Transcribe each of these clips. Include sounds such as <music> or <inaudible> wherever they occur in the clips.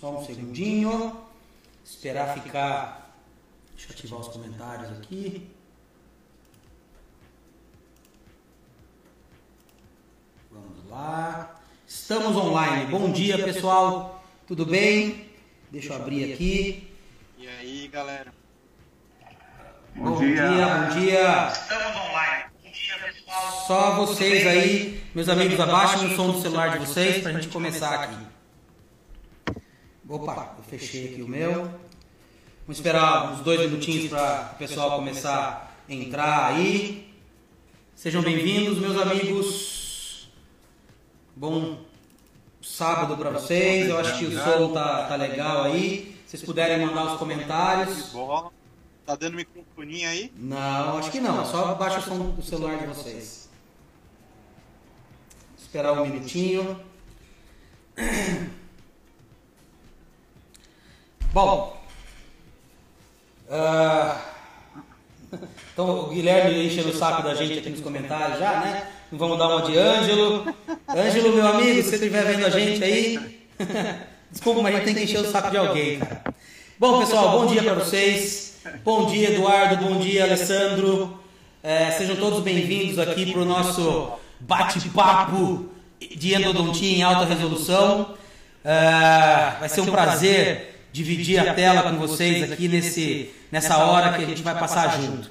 Só um segundinho. Esperar ficar. Deixa eu ativar os comentários aqui. Vamos lá. Estamos online. Bom dia, pessoal. Tudo bem? Deixa eu abrir aqui. E aí, galera? Bom, bom dia. dia, bom dia. Estamos online. Bom dia, pessoal. Só vocês aí, meus amigos, abaixem o som do celular de vocês para a gente começar aqui. Opa, eu fechei aqui o meu. Vamos esperar uns dois minutinhos para o pessoal começar a entrar aí. Sejam bem-vindos, meus amigos. Bom sábado para vocês. Eu acho que o som tá, tá legal aí. Se vocês puderem mandar os comentários. Tá dando microfonia aí? Não, acho que não. Só baixa o som do celular de vocês. Esperar um minutinho. Bom. Uh, então o Guilherme enchendo o saco da gente aqui nos comentários já, né? Não vamos dar uma de Ângelo. Ângelo, meu amigo, se você estiver vendo a gente aí. <laughs> Desculpa, mas a gente tem que encher o saco de alguém, cara. Bom, pessoal, bom dia para vocês. Bom dia, Eduardo. Bom dia, Alessandro. É, sejam todos bem-vindos aqui para o nosso bate-papo de endodontia em alta resolução. É, vai ser um prazer dividir a tela com vocês aqui nesse, nessa hora que a gente vai passar junto.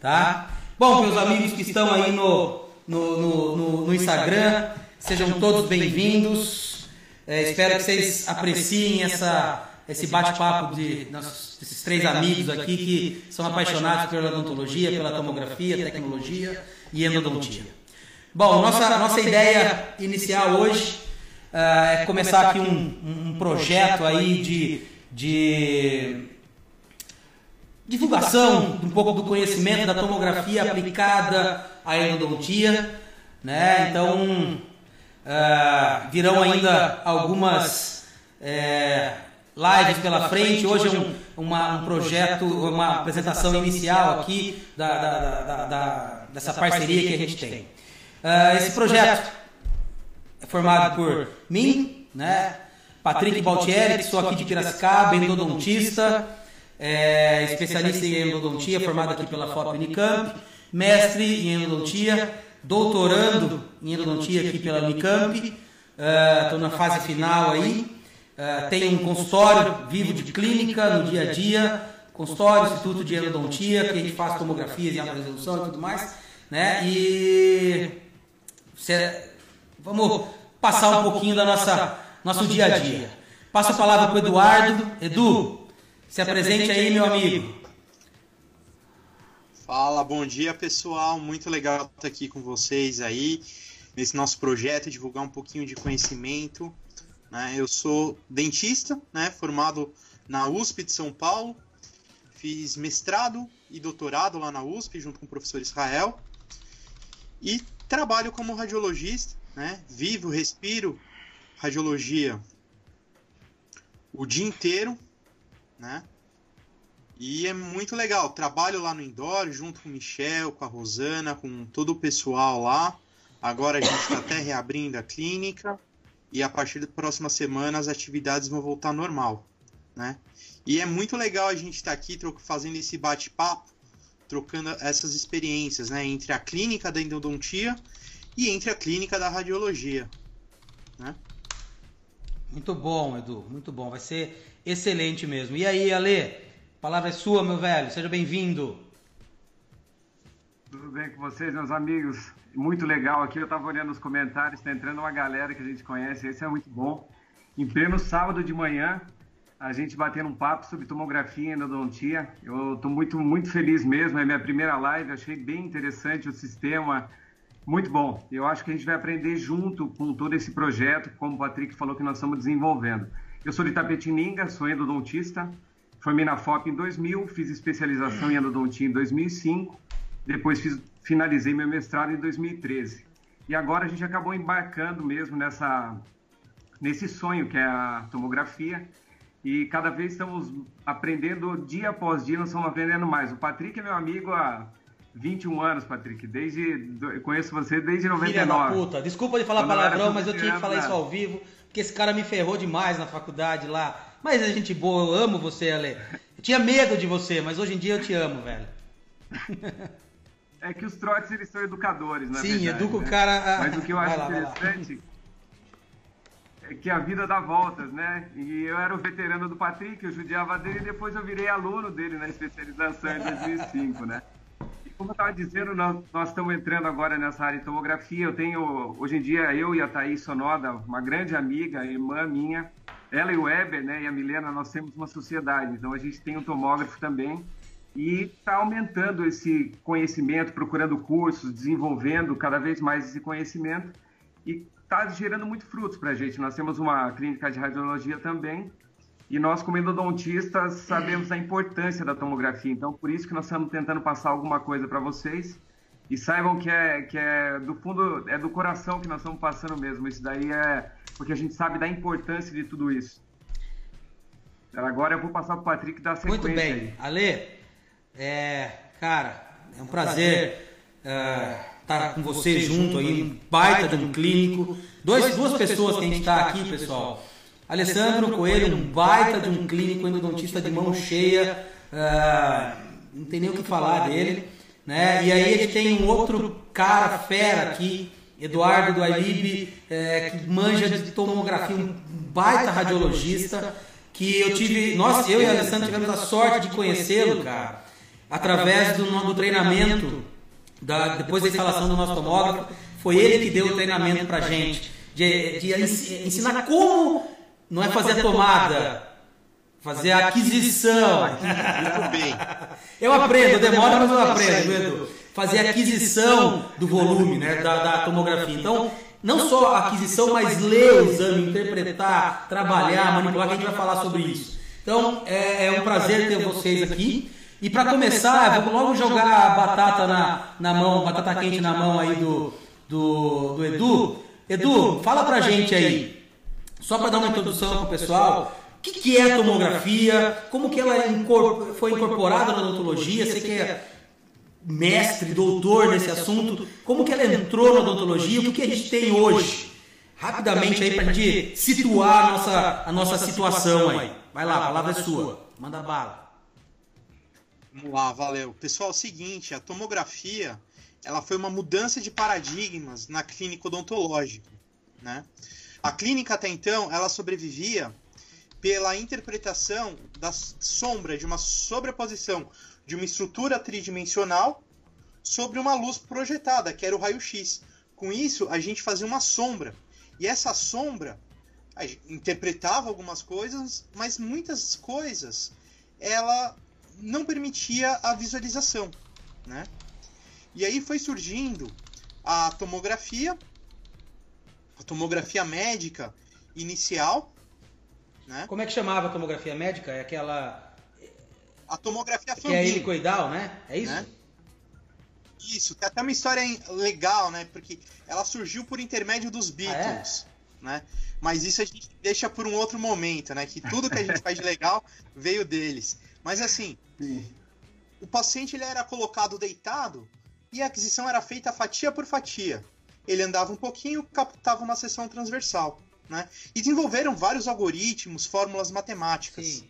Tá? Bom, meus amigos que estão aí no, no, no, no Instagram, sejam todos bem-vindos. É, espero que vocês apreciem essa esse bate-papo de desses três amigos aqui que são apaixonados pela odontologia, pela tomografia, tecnologia e endodontia. Bom, nossa, nossa ideia inicial hoje uh, é começar aqui um, um projeto aí de, de divulgação um pouco do conhecimento da tomografia aplicada à endodontia, né? Então uh, virão ainda algumas é, lives pela frente. Hoje é um, uma, um projeto, uma apresentação inicial aqui da, da, da, da dessa parceria que a gente tem. Uh, esse projeto é formado por mim, né? Patrick Baltieri, que sou aqui de Piracicaba, endodontista, é, especialista em endodontia, formado aqui pela FOP Unicamp, mestre em endodontia, doutorando em endodontia aqui pela Unicamp, estou uh, na fase final aí. Uh, tem um consultório vivo de clínica no dia a dia, consultório, instituto de endodontia, que a gente faz tomografias em alta resolução e tudo mais, né? E cê, vamos passar um pouquinho da nossa nosso dia a dia. Passo a palavra para o Eduardo. Edu, se apresente aí, meu amigo. Fala, bom dia pessoal, muito legal estar aqui com vocês aí nesse nosso projeto, divulgar um pouquinho de conhecimento né? Eu sou dentista, né? formado na USP de São Paulo, fiz mestrado e doutorado lá na USP junto com o professor Israel e trabalho como radiologista, né? vivo, respiro radiologia o dia inteiro, né? E é muito legal. Trabalho lá no Indoor junto com o Michel, com a Rosana, com todo o pessoal lá. Agora a gente está até reabrindo a clínica e a partir da próxima semana as atividades vão voltar normal, né? E é muito legal a gente estar tá aqui fazendo esse bate-papo, trocando essas experiências, né, entre a clínica da endodontia e entre a clínica da radiologia, né? Muito bom, Edu, muito bom, vai ser excelente mesmo. E aí, Ale, a palavra é sua, meu velho, seja bem-vindo. Tudo bem com vocês, meus amigos? Muito legal aqui, eu estava olhando os comentários, está entrando uma galera que a gente conhece, esse é muito bom. Em pleno sábado de manhã, a gente batendo um papo sobre tomografia e endodontia. Eu estou muito, muito feliz mesmo, é minha primeira live, achei bem interessante o sistema, muito bom. Eu acho que a gente vai aprender junto com todo esse projeto, como o Patrick falou que nós estamos desenvolvendo. Eu sou de Tapetininga, sou endodontista, formei na FOP em 2000, fiz especialização em endodontia em 2005, depois fiz, finalizei meu mestrado em 2013. E agora a gente acabou embarcando mesmo nessa, nesse sonho que é a tomografia. E cada vez estamos aprendendo dia após dia, nós estamos aprendendo mais. O Patrick é meu amigo há 21 anos, Patrick. Desde, eu conheço você desde 99. Filha puta. Desculpa de falar palavrão, mas eu tinha que falar isso ao vivo, porque que esse cara me ferrou demais na faculdade lá. Mas é gente boa, eu amo você, Ale. Eu tinha medo de você, mas hoje em dia eu te amo, velho. <laughs> É que os trotes eles são educadores, na Sim, verdade, educa né? o cara. a- Mas o que eu acho lá. interessante é que a vida dá voltas, né? E eu era o veterano do Patrick, eu judiava dele e depois eu virei aluno dele na especialização em 2005, né? <laughs> Como eu estava dizendo, nós, nós estamos entrando agora nessa área de tomografia. Eu tenho, hoje em dia, eu e a Thaís Sonoda, uma grande amiga, irmã minha, ela e o Weber, né, e a Milena, nós temos uma sociedade. Então a gente tem um tomógrafo também e está aumentando esse conhecimento, procurando cursos, desenvolvendo cada vez mais esse conhecimento e está gerando muito frutos para a gente. Nós temos uma clínica de radiologia também e nós, como endodontistas, sabemos a importância da tomografia. Então, por isso que nós estamos tentando passar alguma coisa para vocês e saibam que é, que é do fundo, é do coração que nós estamos passando mesmo. Isso daí é porque a gente sabe da importância de tudo isso. Agora eu vou passar para o Patrick dar sequência. Muito bem. aí. Ale, é, cara, é um prazer estar com você junto aí, um baita de um clínico. Dois, duas pessoas que a gente está aqui, pessoal. Alessandro Coelho, um baita de um clínico endodontista de mão cheia. ah, não tem nem o que falar dele. Né? E aí a gente tem um outro cara fera aqui, Eduardo do Ailib, é, que manja de tomografia, um baita radiologista, que eu tive, nós, eu e o Alessandro tivemos a sorte de conhecê-lo, cara, através do, do treinamento, da, depois da instalação do nosso tomógrafo, foi ele que deu o treinamento pra gente, de, de ens- ensinar como, não é fazer a tomada, fazer a aquisição. Muito bem. <laughs> Eu aprendo, demora, mas eu aprendo, Edu. Fazer a aquisição do volume, né, da, da tomografia. Então, não só a aquisição, mas ler o exame, interpretar, trabalhar, manipular, que a gente vai falar sobre isso. Então, é, é um prazer ter vocês aqui. E para começar, vamos logo jogar a batata na, na mão, batata quente na mão aí do, do, do Edu. Edu, fala pra gente aí, só para dar uma introdução para o pessoal, o que, que é a tomografia, como que ela é foi incorporada na odontologia, você que é mestre, doutor nesse assunto, como que ela entrou na odontologia, o que, que a gente tem hoje? Rapidamente aí para a gente situar a nossa, a nossa situação aí. Vai lá, a palavra é sua, manda bala. Vamos lá, valeu. Pessoal, é o seguinte, a tomografia, ela foi uma mudança de paradigmas na clínica odontológica, né? A clínica até então, ela sobrevivia pela interpretação da sombra de uma sobreposição de uma estrutura tridimensional sobre uma luz projetada, que era o raio-x. Com isso, a gente fazia uma sombra. E essa sombra interpretava algumas coisas, mas muitas coisas ela não permitia a visualização, né? E aí foi surgindo a tomografia, a tomografia médica inicial, né? Como é que chamava a tomografia médica? É aquela A tomografia que é Fambin, helicoidal, né? É isso? né? Isso, tem até uma história em- legal, né? Porque ela surgiu por intermédio dos Beatles, né? Mas isso a gente deixa por um outro momento, né? Que tudo que a gente faz de legal <laughs> veio deles. Mas assim, Sim. o paciente ele era colocado deitado e a aquisição era feita fatia por fatia. Ele andava um pouquinho, captava uma seção transversal, né? E desenvolveram vários algoritmos, fórmulas matemáticas.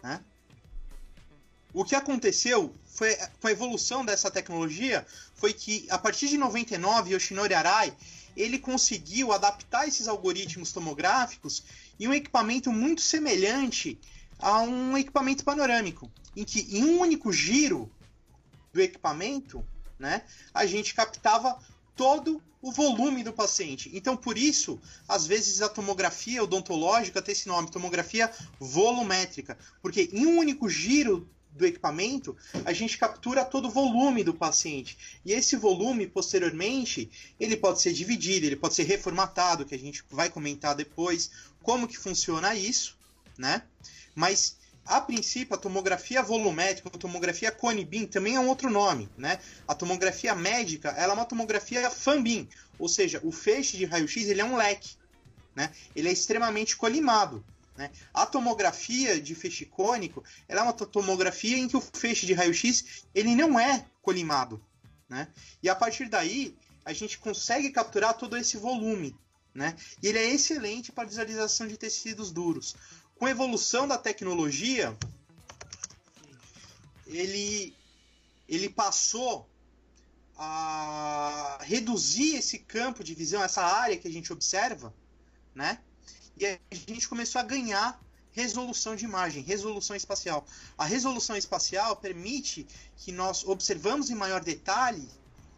Né? O que aconteceu foi com a evolução dessa tecnologia foi que a partir de 99 Yoshinori Arai ele conseguiu adaptar esses algoritmos tomográficos em um equipamento muito semelhante a um equipamento panorâmico, em que em um único giro do equipamento, né, a gente captava todo o volume do paciente. Então, por isso, às vezes a tomografia odontológica tem esse nome, tomografia volumétrica, porque em um único giro do equipamento, a gente captura todo o volume do paciente. E esse volume, posteriormente, ele pode ser dividido, ele pode ser reformatado, que a gente vai comentar depois como que funciona isso, né? Mas a princípio, a tomografia volumétrica, a tomografia cone-beam também é um outro nome, né? A tomografia médica, ela é uma tomografia fan-beam, ou seja, o feixe de raio-x ele é um leque, né? Ele é extremamente colimado, né? A tomografia de feixe cônico, ela é uma to- tomografia em que o feixe de raio-x ele não é colimado, né? E a partir daí, a gente consegue capturar todo esse volume, né? E ele é excelente para visualização de tecidos duros. Com a evolução da tecnologia, ele, ele passou a reduzir esse campo de visão, essa área que a gente observa, né? E a gente começou a ganhar resolução de imagem, resolução espacial. A resolução espacial permite que nós observamos em maior detalhe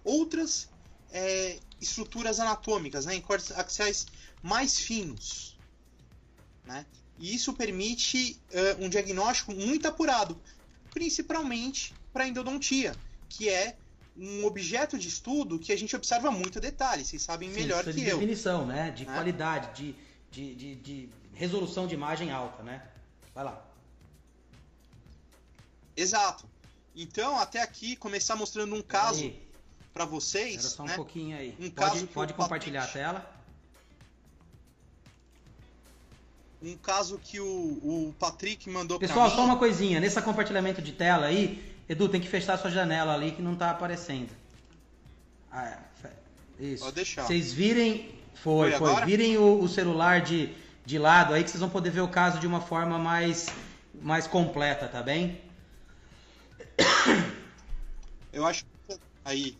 outras é, estruturas anatômicas, né, em cortes axiais mais finos. Né? E isso permite uh, um diagnóstico muito apurado, principalmente para endodontia, que é um objeto de estudo que a gente observa muito detalhe, vocês sabem melhor Sim, que de eu. definição, né? De né? qualidade, de, de, de, de, resolução de imagem alta, né? Vai lá. Exato. Então, até aqui, começar mostrando um caso para vocês. Era só um né? pouquinho aí. Um pode caso pode compartilhar a tela. Um caso que o, o Patrick mandou. Pessoal, só uma coisinha. Nesse compartilhamento de tela aí, Edu, tem que fechar sua janela ali que não está aparecendo. Ah, é. Isso. Pode deixar. Vocês virem. Foi, foi. foi. Virem o, o, celular de, de lado aí que vocês vão poder ver o caso de uma forma mais, mais completa, tá bem? Eu acho. Aí.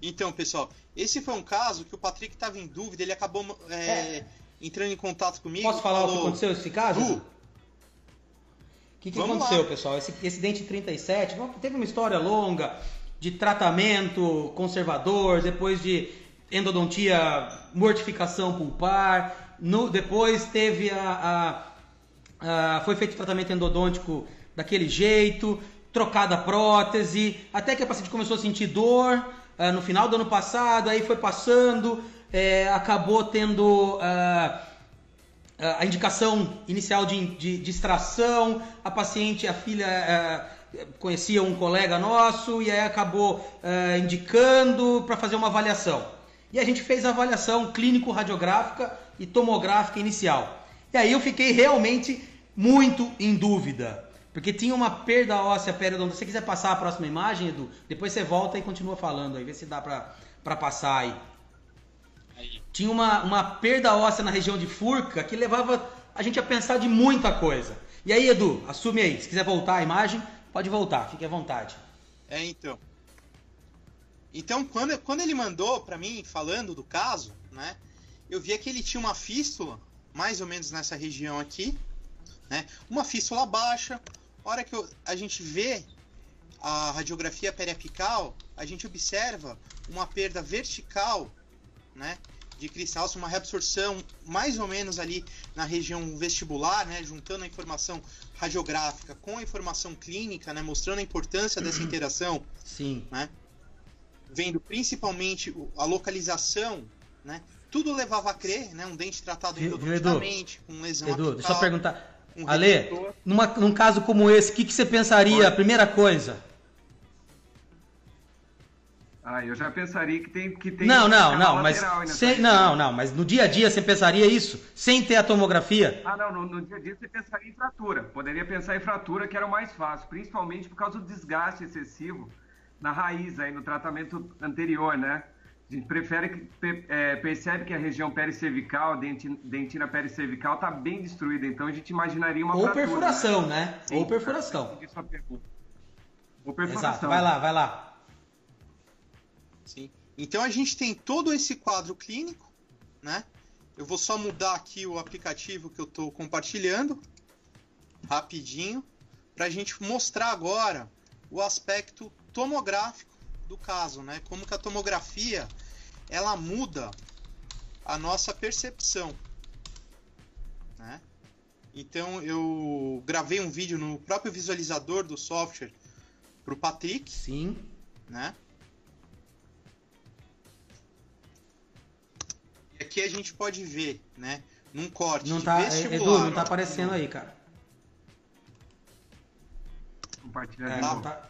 Então, pessoal, esse foi um caso que o Patrick estava em dúvida, ele acabou é, é. Entrando em contato comigo. Posso falar falou, o que aconteceu nesse caso? que, que aconteceu, lá. pessoal? Esse, esse dente 37 teve uma história longa de tratamento conservador, depois de endodontia, mortificação pulpar, no, depois teve a, a, a, foi feito o tratamento endodôntico daquele jeito, trocada a prótese, até que a paciente começou a sentir dor uh, no final do ano passado, aí foi passando, é, acabou tendo uh, ah, a indicação inicial de, de, de, extração, a paciente, a filha uh, conhecia um colega nosso e aí acabou indicando para fazer uma avaliação. E a gente fez a avaliação clínico-radiográfica e tomográfica inicial. E aí eu fiquei realmente muito em dúvida, porque tinha uma perda óssea periodontal. Se você quiser passar a próxima imagem, Edu, depois você volta e continua falando aí, vê se dá para passar aí tinha uma, uma perda óssea na região de Furca que levava a gente a pensar de muita coisa. E aí, Edu, assume aí. Se quiser voltar a imagem, pode voltar, fique à vontade. É, então. Então, quando, quando ele mandou para mim, falando do caso, né, eu via que ele tinha uma fístula, mais ou menos nessa região aqui, né, uma fístula baixa. A hora que eu, a gente vê a radiografia periapical, a gente observa uma perda vertical, né, de cristal, uma reabsorção mais ou menos ali na região vestibular, né, juntando a informação radiográfica com a informação clínica, né, mostrando a importância dessa uhum. interação. Sim. Né, vendo principalmente a localização, né, tudo levava a crer, né, um dente tratado endodonticamente, com lesão Edu, apical, deixa eu perguntar. Um Ale, numa, num caso como esse, o que, que você pensaria? A primeira coisa. Ah, eu já pensaria que tem que tem Não, não, não, mas sem, não, não, mas no dia a dia você pensaria isso sem ter a tomografia? Ah, não, no, no, dia a dia você pensaria em fratura. Poderia pensar em fratura, que era o mais fácil, principalmente por causa do desgaste excessivo na raiz aí no tratamento anterior, né? A gente prefere que é, percebe que a região pericervical, dentina pericervical, está bem destruída, então a gente imaginaria uma Ou fratura, perfuração, né? né? Sim, Ou perfuração. Ou perfuração. Exato. Vai lá, vai lá. Sim. Então a gente tem todo esse quadro clínico, né? Eu vou só mudar aqui o aplicativo que eu estou compartilhando, rapidinho, para a gente mostrar agora o aspecto tomográfico do caso, né? Como que a tomografia ela muda a nossa percepção, né? Então eu gravei um vídeo no próprio visualizador do software para o Patrick, sim, né? Aqui a gente pode ver, né? Num corte não tá, vestibular. Edu, não tá aparecendo aí, cara. Compartilhar é, tá, tá,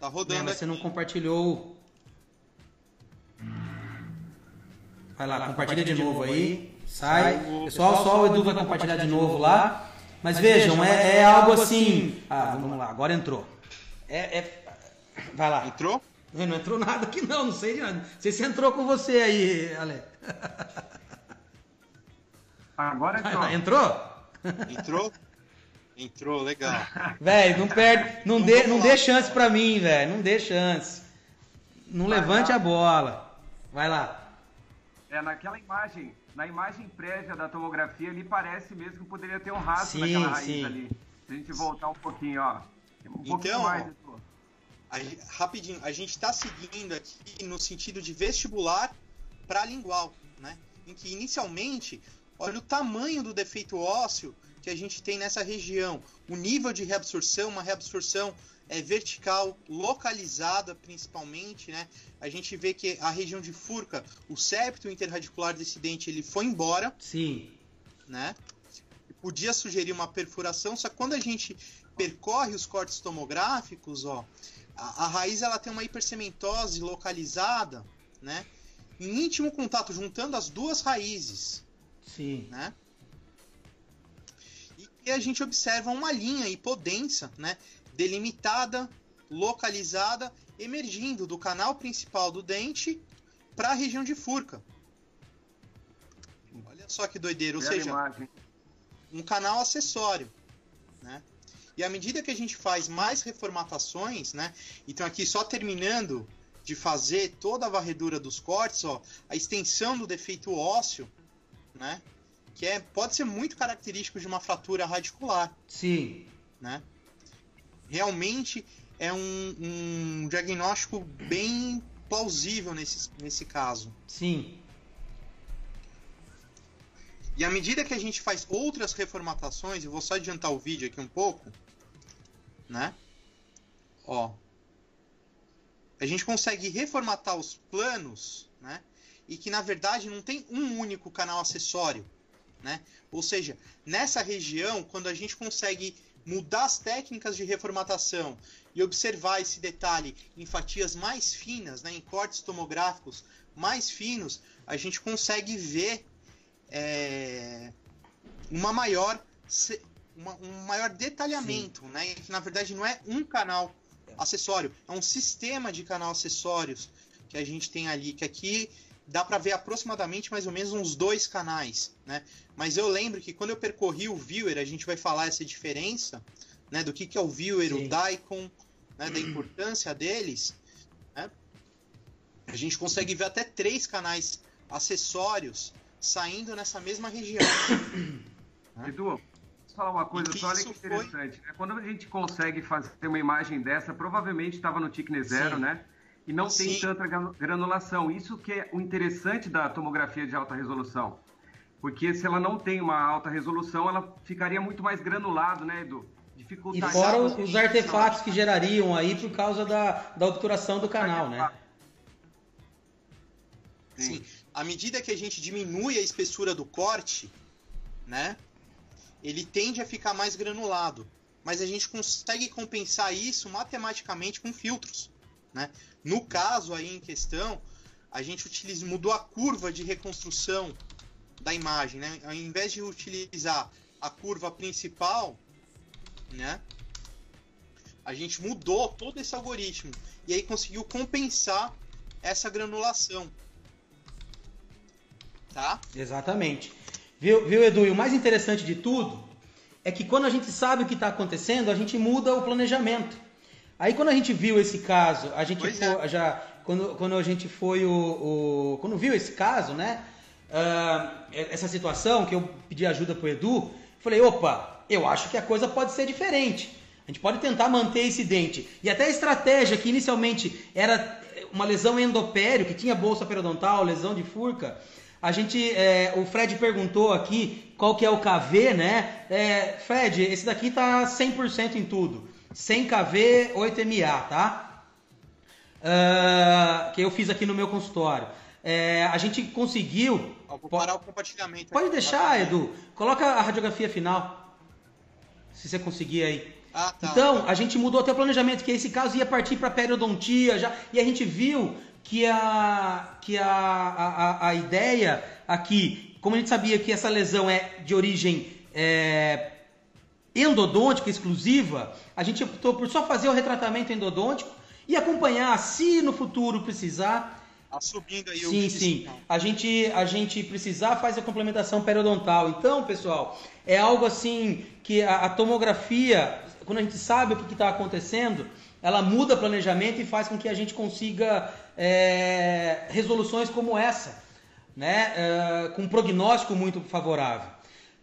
tá rodando não, Você não compartilhou. Vai lá, compartilha, de novo aí. Sai. Pessoal, só o Edu vai compartilhar de novo lá. Mas vejam, é, é algo assim. Ah, vamos lá, agora entrou. É, é... Vai lá. Entrou? Não entrou nada aqui não, não sei de nada. Não sei se entrou com você aí, Ale. Agora entrou. entrou? Entrou? Entrou, legal. Velho, não perde, não, Então dê, não dê chance pra mim, velho. Não dê chance. Não Vai levante lá. a bola. Vai lá. É, naquela imagem, na imagem prévia da tomografia ali, parece mesmo que poderia ter um rastro Sim, naquela raiz sim. ali. Se a gente voltar um pouquinho, ó. Um pouquinho Então, mais. ó, Edu. A rapidinho, a gente está seguindo aqui no sentido de vestibular para lingual, né? Em que inicialmente, olha o tamanho do defeito ósseo que a gente tem nessa região, o nível de reabsorção, uma reabsorção é, vertical, localizada principalmente, né? A gente vê que a região de furca, o septo interradicular desse dente, ele foi embora, Sim. né? Podia sugerir uma perfuração, só que quando a gente percorre os cortes tomográficos, ó, a, a raiz ela tem uma hipercementose localizada, né? Em íntimo contato, juntando as duas raízes, Sim. né? E que a gente observa uma linha hipodensa, né? Delimitada, localizada, emergindo do canal principal do dente para a região de furca. Olha só que doideira, ou Bela seja, imagem. um canal acessório, né? E à medida que a gente faz mais reformatações, né? Então aqui só terminando de fazer toda a varredura dos cortes, ó, a extensão do defeito ósseo, né? Que é, pode ser muito característico de uma fratura radicular, Sim. né? Realmente é um, um diagnóstico bem plausível nesse, nesse caso. Sim. E à medida que a gente faz outras reformatações, eu vou só adiantar o vídeo aqui um pouco, né? Ó. A gente consegue reformatar os planos, né? E que na verdade não tem um único canal acessório, né? Ou seja, nessa região, quando a gente consegue mudar as técnicas de reformatação e observar esse detalhe em fatias mais finas, né, em cortes tomográficos mais finos, a gente consegue ver é, uma maior uma- um maior detalhamento, né? Que na verdade não é um canal acessório, é um sistema de canal acessórios que a gente tem ali, que aqui dá para ver aproximadamente mais ou menos uns dois canais, né? Mas eu lembro que quando eu percorri o viewer, a gente vai falar essa diferença, né? Do que, que é o viewer, Sim. o daikon, né? Da importância deles, né? A gente consegue ver até três canais acessórios saindo nessa mesma região. <coughs> Edu, falar uma coisa só, olha que interessante. né? Quando a gente consegue fazer uma imagem dessa, provavelmente estava no Thickness Zero, Sim. né? E não tem Sim. tanta gra- granulação. Isso que é o interessante da tomografia de alta resolução. Porque se ela não tem uma alta resolução, ela ficaria muito mais granulado, né, Edu? E fora os, artefatos que gerariam aí por causa da, da obturação do canal, né? Sim. À medida que a gente diminui a espessura do corte, né? Ele tende a ficar mais granulado. Mas a gente consegue compensar isso matematicamente com filtros, né? No caso aí em questão, a gente utiliza, mudou a curva de reconstrução da imagem, né? Ao invés de utilizar a curva principal, né? A gente mudou todo esse algoritmo e aí conseguiu compensar essa granulação. Tá? Exatamente. Viu, viu, Edu? E o mais interessante de tudo é que quando a gente sabe o que está acontecendo, a gente muda o planejamento. Aí quando a gente viu esse caso, a gente Pois fo- é. já quando, quando a gente foi o, o- quando viu esse caso, né? ah, essa situação que eu pedi ajuda pro Edu, falei, opa, eu acho que a coisa pode ser diferente. A gente pode tentar manter esse dente. E até a estratégia que inicialmente era uma lesão endopério, que tinha bolsa periodontal, lesão de furca, a gente, é, o Fred perguntou aqui qual que é o KV, né? É, Fred, esse daqui tá 100% em tudo. 100 KV, 8 MA, tá? Ah, que eu fiz aqui no meu consultório. É, a gente conseguiu... Ó, vou parar o compartilhamento. Pode aqui. deixar, Edu. Coloca a radiografia final. Se você conseguir aí. Ah, tá. Então, a gente mudou até o planejamento, que esse caso ia partir para periodontia já, e a gente viu que a, que a, a, a- ideia aqui, como a gente sabia que essa lesão é de origem é, endodôntica exclusiva, a gente optou por só fazer o retratamento endodôntico E acompanhar, se no futuro precisar, Assumindo aí sim, o sim. A gente, a gente precisar faz a complementação periodontal. Então, pessoal, é algo assim que a, a tomografia, quando a gente sabe o que está acontecendo, ela muda planejamento e faz com que a gente consiga é, resoluções como essa, né? É, com um prognóstico muito favorável.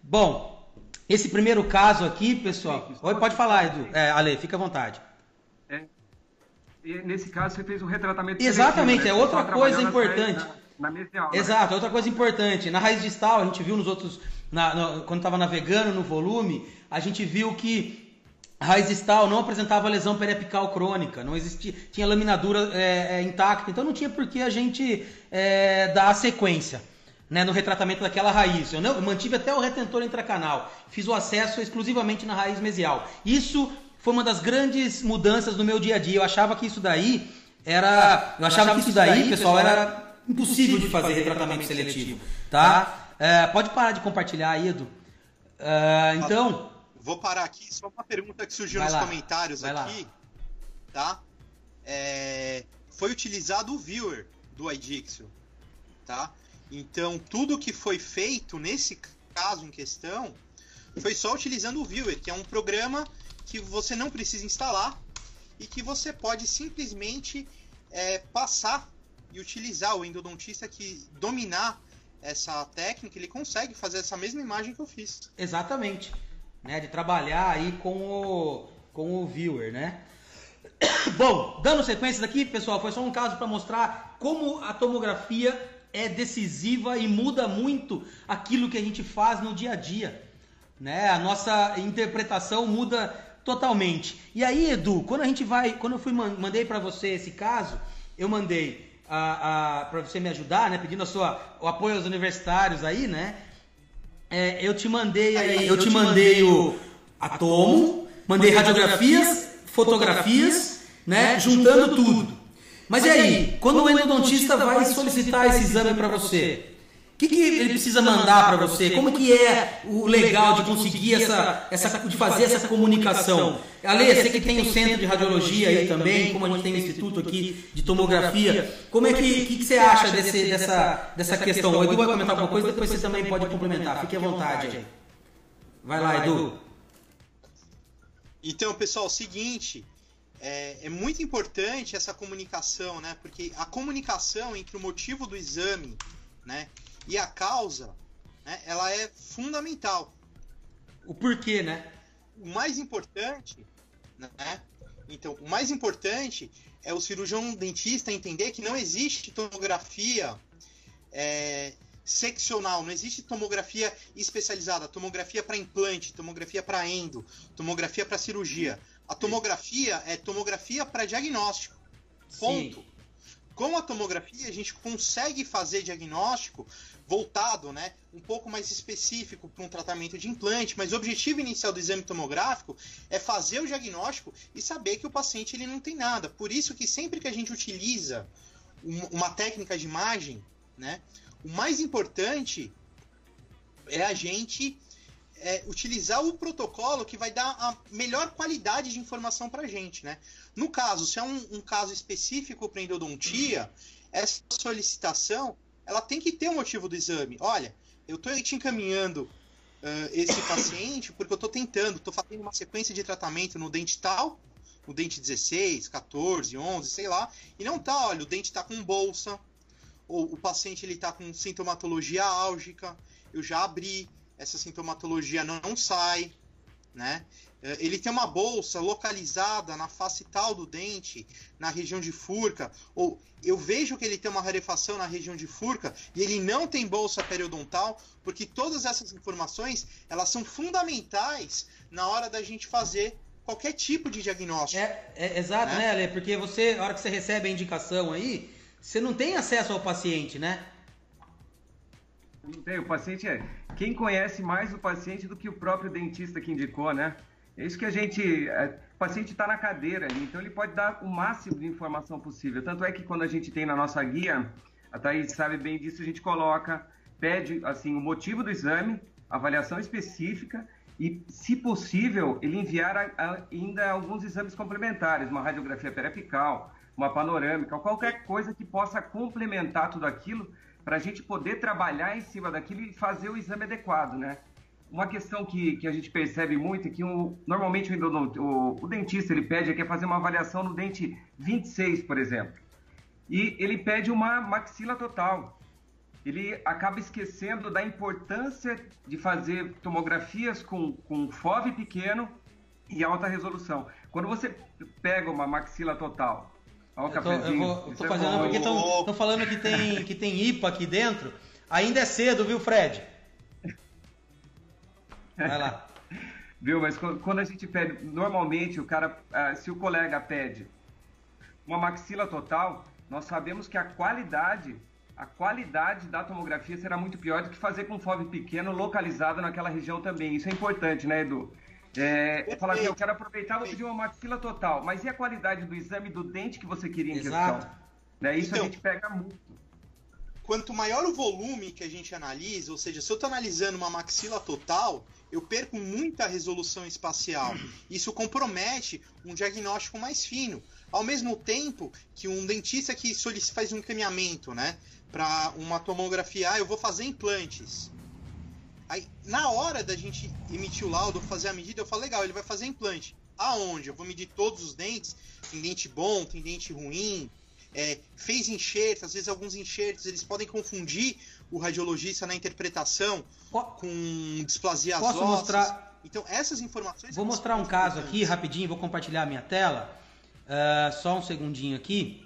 Bom, esse primeiro caso aqui, pessoal. Oi, pode falar, Edu. É, Ale, fica à vontade. É, nesse caso, você fez um retratamento Exatamente, seletivo, é né? outra coisa importante. Na, na mesma aula. Exato, outra coisa importante. Na raiz distal, a gente viu nos outros. na- no- quando estava navegando no volume, a gente viu que a raiz distal não apresentava lesão periapical crônica, não existia, tinha laminadura é, é, intacta, então não tinha por que a gente é, dar a sequência. Né, no retratamento daquela raiz. Eu, não, eu mantive até o retentor intracanal. Fiz o acesso exclusivamente na raiz mesial. Isso foi uma das grandes mudanças no meu dia a dia. Eu achava que isso daí era. Eu achava que isso daí, pessoal, era impossível de fazer retratamento seletivo. Tá? É, pode parar de compartilhar Edu. É, então. Vou parar aqui, só uma pergunta que surgiu Vai nos lá, comentários vai lá. aqui, tá? É, foi utilizado o viewer do iDixel, tá? Então, tudo que foi feito nesse caso em questão foi só utilizando o viewer, que é um programa que você não precisa instalar e que você pode simplesmente é, passar e utilizar o endodontista que dominar essa técnica, ele consegue fazer essa mesma imagem que eu fiz. Exatamente. Né, de trabalhar aí com o, com o viewer, né? <coughs> Bom, dando sequência daqui, pessoal, foi só um caso para mostrar como a tomografia é decisiva e muda muito aquilo que a gente faz no dia a dia. Né? A nossa interpretação muda totalmente. E aí, Edu, quando a gente vai, quando eu fui man- mandei para você esse caso, eu mandei para você me ajudar, né, pedindo a sua o apoio aos universitários aí, né? É, eu te mandei aí, eu te mandei o a tomo, mandei radiografias, fotografias, né, juntando tudo. Mas e aí, quando o endodontista vai solicitar esse exame para você, que, que ele precisa mandar para você? Como que é o legal de conseguir essa, essa de fazer essa comunicação? Ale, você que tem o centro de radiologia aí também, como a gente tem o instituto aqui de tomografia, como é que, que, que você acha desse, dessa, dessa questão? O Edu vai comentar alguma coisa, depois você também pode complementar. Fique à vontade aí. Vai lá, Edu. Então, pessoal, é o seguinte, é, é muito importante essa comunicação, né? Porque a comunicação entre o motivo do exame, né, e a causa, né, ela é fundamental. O porquê, né? O mais importante, né? Então, o mais importante é o cirurgião dentista entender que não existe tomografia é, seccional, não existe tomografia especializada, tomografia para implante, tomografia para endo, tomografia para cirurgia. A tomografia é tomografia para diagnóstico. Ponto. Sim. Com a tomografia a gente consegue fazer diagnóstico voltado, né, um pouco mais específico para um tratamento de implante, mas o objetivo inicial do exame tomográfico é fazer o diagnóstico e saber que o paciente ele não tem nada. Por isso que sempre que a gente utiliza um- uma técnica de imagem, né, o mais importante é a gente é, utilizar o protocolo que vai dar a melhor qualidade de informação para a gente, né? No caso, se é um, um caso específico para endodontia, essa solicitação ela tem que ter o motivo do exame. Olha, eu estou te encaminhando ah, esse <coughs> paciente porque eu estou tentando, estou fazendo uma sequência de tratamento no dente tal, no dente 16, 14, 11, sei lá, e não tá, olha, o dente está com bolsa, ou o paciente ele está com sintomatologia álgica, eu já abri, essa sintomatologia não, não sai, né? Eh, Ele tem uma bolsa localizada na face tal do dente, na região de furca, ou eu vejo que ele tem uma rarefação na região de furca e ele não tem bolsa periodontal, porque todas essas informações elas são fundamentais na hora da gente fazer qualquer tipo de diagnóstico. É, é exato, Né? né, Ale? Porque você, a hora que você recebe a indicação aí, você não tem acesso ao paciente, né? Não tem, o paciente é. Quem conhece mais o paciente do que o próprio dentista que indicou, né? É isso que a gente. é, o paciente está na cadeira então ele pode dar o máximo de informação possível. Tanto é que quando a gente tem na nossa guia, a Thaís sabe bem disso, a gente coloca, pede assim, o motivo do exame, avaliação específica e, se possível, ele enviar a, a, ainda alguns exames complementares, uma radiografia periapical, uma panorâmica, qualquer coisa que possa complementar tudo aquilo para a gente poder trabalhar em cima daquilo e fazer o exame adequado, né? Uma questão que, que a gente percebe muito é que normalmente o, o, o dentista ele pede é fazer uma avaliação no dente 26, por exemplo. E ele pede uma maxila total. Ele acaba esquecendo da importância de fazer tomografias com, com FOV pequeno e alta resolução. Quando você pega uma maxila total Olha o cafezinho. Eu, tô, eu tô é fazendo porque estão falando que tem, que tem IPA aqui dentro. Ainda é cedo, viu, Fred? Vai lá. <laughs> Viu, mas quando a gente pede, normalmente o cara, ah, se o colega pede uma maxila total, nós sabemos que a qualidade, a qualidade da tomografia será muito pior do que fazer com FOV pequeno localizado naquela região também. Isso é importante, né, Edu? É, falar assim, eu quero aproveitar, vou pedir uma maxila total, mas e a qualidade do exame do dente que você queria em Exato. questão? Né, isso então, a gente pega muito. Quanto maior o volume que a gente analisa, ou seja, se eu estou analisando uma maxila total, eu perco muita resolução espacial. Isso compromete um diagnóstico mais fino. Ao mesmo tempo que um dentista que faz um encaminhamento né, para uma tomografia, ah, eu vou fazer implantes. Aí, na hora da gente emitir o laudo, fazer a medida, eu falo, legal, ele vai fazer implante. Aonde? Eu vou medir todos os dentes. Tem dente bom, tem dente ruim. É, fez enxertos, às vezes alguns enxertos eles podem confundir o radiologista na interpretação com displasia Posso mostrar? Então essas informações. Vou mostrar um caso aqui rapidinho, vou compartilhar a minha tela. Uh, só um segundinho aqui.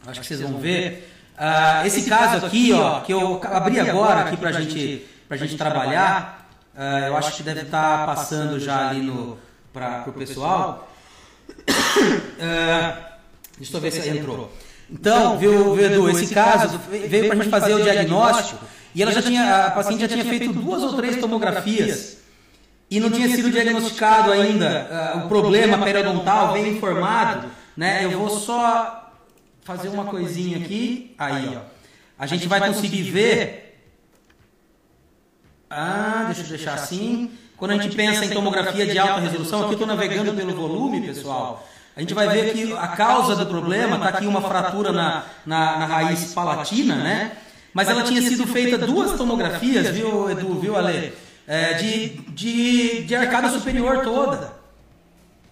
Acho, Acho que vocês vão ver. Uh, esse, esse caso aqui, ó, que eu abri agora aqui pra gente para a gente trabalhar. Uh, eu acho que deve estar tá passando já ali no para o pessoal. Uh, <coughs> deixa eu ver se entrou. Então, viu, viu Edu, esse caso veio para a gente fazer o diagnóstico e ela já tinha, a paciente já tinha feito duas ou três tomografias e não tinha sido diagnosticado ainda uh, o problema periodontal bem informado, né? Eu vou só fazer uma coisinha aqui, aí, ó. A gente vai conseguir ver ah, deixa eu deixar assim. Quando a gente pensa em tomografia de alta resolução, aqui eu estou navegando pelo volume, pessoal. A gente vai ver que a causa do problema está aqui uma fratura na, na, na, raiz palatina, né? Mas ela tinha sido feita duas tomografias, viu, Edu, viu, Ale? É, de, de, de arcada superior toda.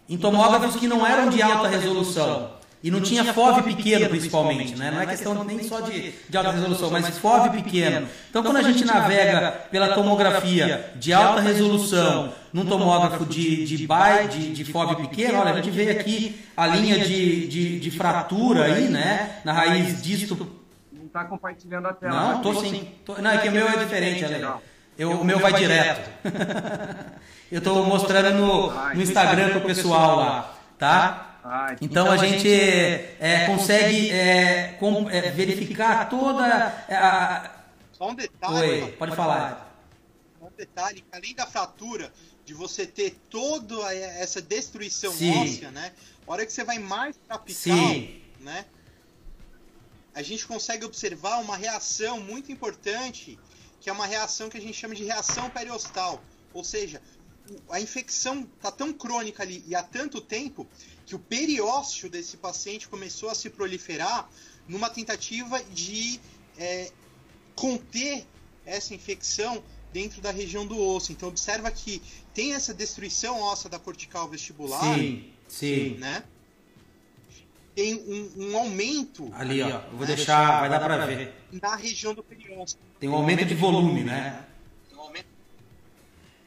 Em tomógrafos que não eram de alta resolução. E não, tinha FOV pequeno, principalmente, né? Não é questão nem só de, de alta resolução, mas FOV pequeno. Então, quando a gente navega pela tomografia de alta resolução num tomógrafo de, de, de, de FOV pequeno, olha, a gente vê aqui a linha de, de, de fratura aí, né? Na raiz disto. Não está compartilhando a tela. Não, estou sim. Tô, não, é que o meu é diferente, Ale. Eu, o meu vai direto. <laughs> Eu estou mostrando no, no Instagram para o pessoal lá, tá? Ah, então, então, a gente é, é, consegue é, com, é, verificar toda a. Só um detalhe. Oi, pode falar. Um detalhe, além da fratura, de você ter toda essa destruição Sim. óssea, né? A hora que você vai mais para Sim. né? A gente consegue observar uma reação muito importante, que é uma reação que a gente chama de reação periostal. Ou seja, a infecção está tão crônica ali e há tanto tempo que o periósteo desse paciente começou a se proliferar numa tentativa de é, conter essa infecção dentro da região do osso. Então observa que tem essa destruição óssea da cortical vestibular. Sim, sim. Né? Tem um, um aumento. Ali, ó. Eu vou né, deixar, vai dar para ver. Na região do periósteo. Tem um aumento de volume, né?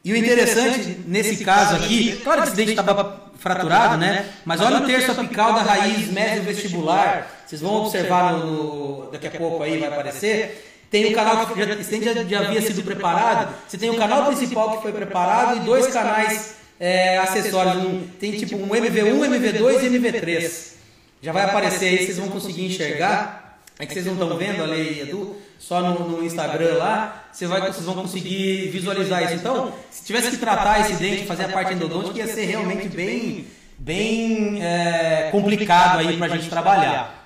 E o interessante nesse caso aqui, claro que esse dente estava fraturado, né? Mas olha o terço apical da raiz médio-vestibular. Vocês vão observar no, daqui a pouco aí, vai aparecer. Tem o canal que já, já, já havia sido preparado. Você tem o canal principal que foi preparado e dois canais é, acessórios. Um, tem tipo um MV1, MV2 e MV3. Já vai aparecer aí, vocês vão conseguir enxergar. É que vocês não estão vendo ali, Edu só no, no Instagram lá, você vai, vocês vão conseguir visualizar isso. Então, se tivesse que tratar esse dente, fazer a parte endodôntica, ia ser realmente bem, bem é, complicado aí para a gente trabalhar.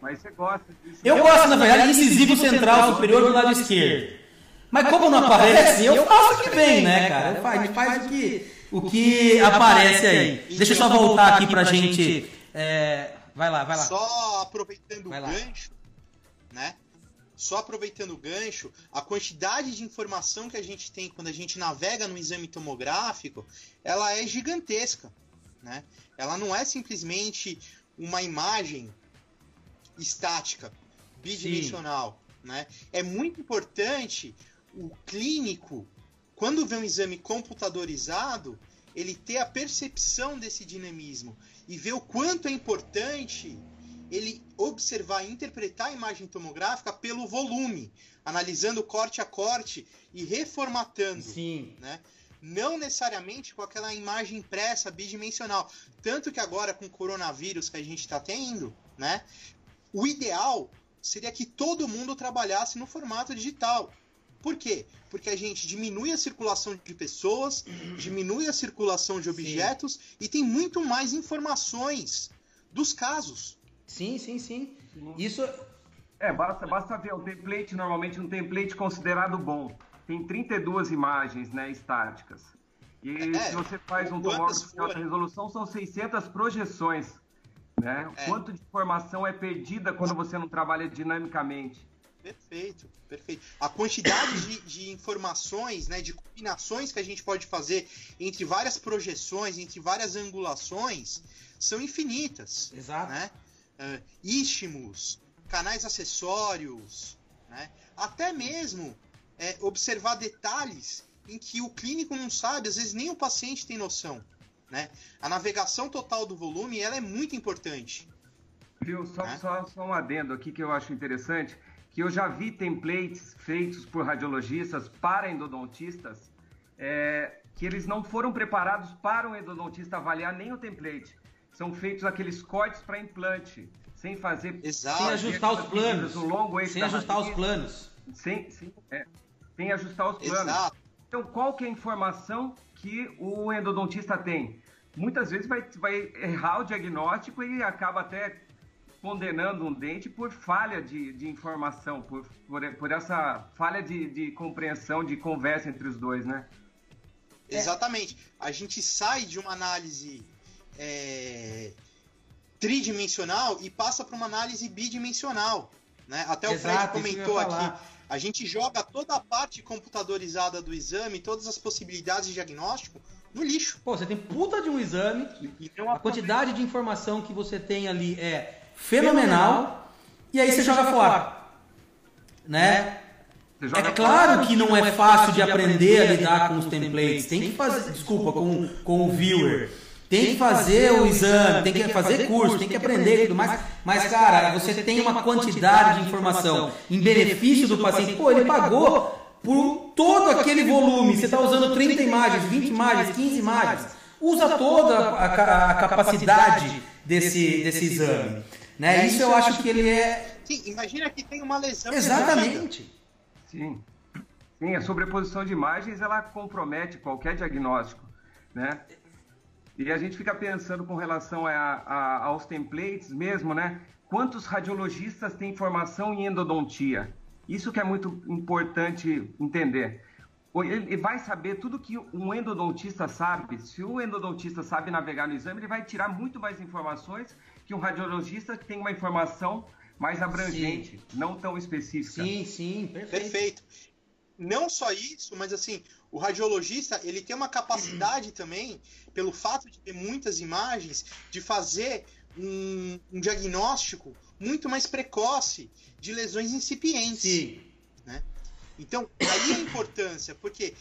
Mas você gosta disso? Eu gosto, na verdade, incisivo central superior do lado esquerdo. Mas como não aparece, eu faço o que vem, né, cara? Eu faço, a gente faz o que, o que aparece aí. Deixa eu só voltar aqui pra gente. É, vai lá, vai lá. Só aproveitando o gancho, né? Só aproveitando o gancho, a quantidade de informação que a gente tem quando a gente navega no exame tomográfico, ela é gigantesca, né? Ela não é simplesmente uma imagem estática, bidimensional, Sim. né? É muito importante o clínico, quando vê um exame computadorizado, ele ter a percepção desse dinamismo e ver o quanto é importante ele observar e interpretar a imagem tomográfica pelo volume, analisando corte a corte e reformatando. Sim. Né? Não necessariamente com aquela imagem impressa bidimensional. Tanto que agora, com o coronavírus que a gente está tendo, né? o ideal seria que todo mundo trabalhasse no formato digital. Por quê? Porque a gente diminui a circulação de pessoas, diminui a circulação de objetos Sim. e tem muito mais informações dos casos. Sim, sim, sim. Isso. É, basta, basta ver. O template, normalmente, um template considerado bom. Tem 32 imagens né, estáticas. E é, se você faz um tomógrafo de alta resolução, são 600 projeções. Né? É. Quanto de informação é perdida quando você não trabalha dinamicamente? Perfeito, perfeito. A quantidade de, de, informações, né, de combinações que a gente pode fazer entre várias projeções, entre várias angulações, são infinitas. Exato. Né? uh, istmos, canais acessórios, né? até mesmo é, observar detalhes em que o clínico não sabe, às vezes nem o paciente tem noção. Né? A navegação total do volume ela é muito importante. Viu? Só, né? só, só um adendo aqui que eu acho interessante, que eu já vi templates feitos por radiologistas para endodontistas é, que eles não foram preparados para um endodontista avaliar nem o template são feitos aqueles cortes para implante, sem fazer. Exato. Sem ajustar os planos. Um longo sem ajustar os planos. Sem, sem, é, sem ajustar os planos. Exato. Então, qual que é a informação que o endodontista tem? Muitas vezes vai, vai errar o diagnóstico e acaba até condenando um dente por falha de, de informação, por, por, por essa falha de, de compreensão, de conversa entre os dois, né? Exatamente. A gente sai de uma análise é, tridimensional e passa para uma análise bidimensional. Né? Até o Exato, Fred comentou aqui. A gente joga toda a parte computadorizada do exame, todas as possibilidades de diagnóstico, no lixo. Pô, você tem puta de um exame, a quantidade de informação que você tem ali é fenomenal, e aí você joga fora. Né? É claro que não é fácil de aprender a lidar com os templates. Tem que fazer, desculpa, com, com o viewer tem que fazer o exame, tem que fazer curso, tem que aprender e tudo mais. Mas, cara, você tem uma quantidade de informação em benefício do paciente. Pô, ele pagou por todo aquele volume. Você está usando 30 imagens, 20 imagens, 15 imagens. Usa toda a, a capacidade desse, desse exame. Né? Isso eu acho que ele é. Sim, imagina que tem uma lesão. Exatamente. Sim. Sim, a sobreposição de imagens ela compromete qualquer diagnóstico. Né? E a gente fica pensando com relação a, a, aos templates mesmo, né? Quantos radiologistas têm formação em endodontia? Isso que é muito importante entender. Ele vai saber tudo que um endodontista sabe. Se o endodontista sabe navegar no exame, ele vai tirar muito mais informações que um radiologista que tem uma informação mais abrangente, sim. não tão específica. Sim, sim, perfeito. perfeito. Não só isso, mas assim, o radiologista ele tem uma capacidade <clears throat> também, pelo fato de ter muitas imagens, de fazer um, um diagnóstico muito mais precoce de lesões incipientes. Sim. Né? Então, aí a importância, porque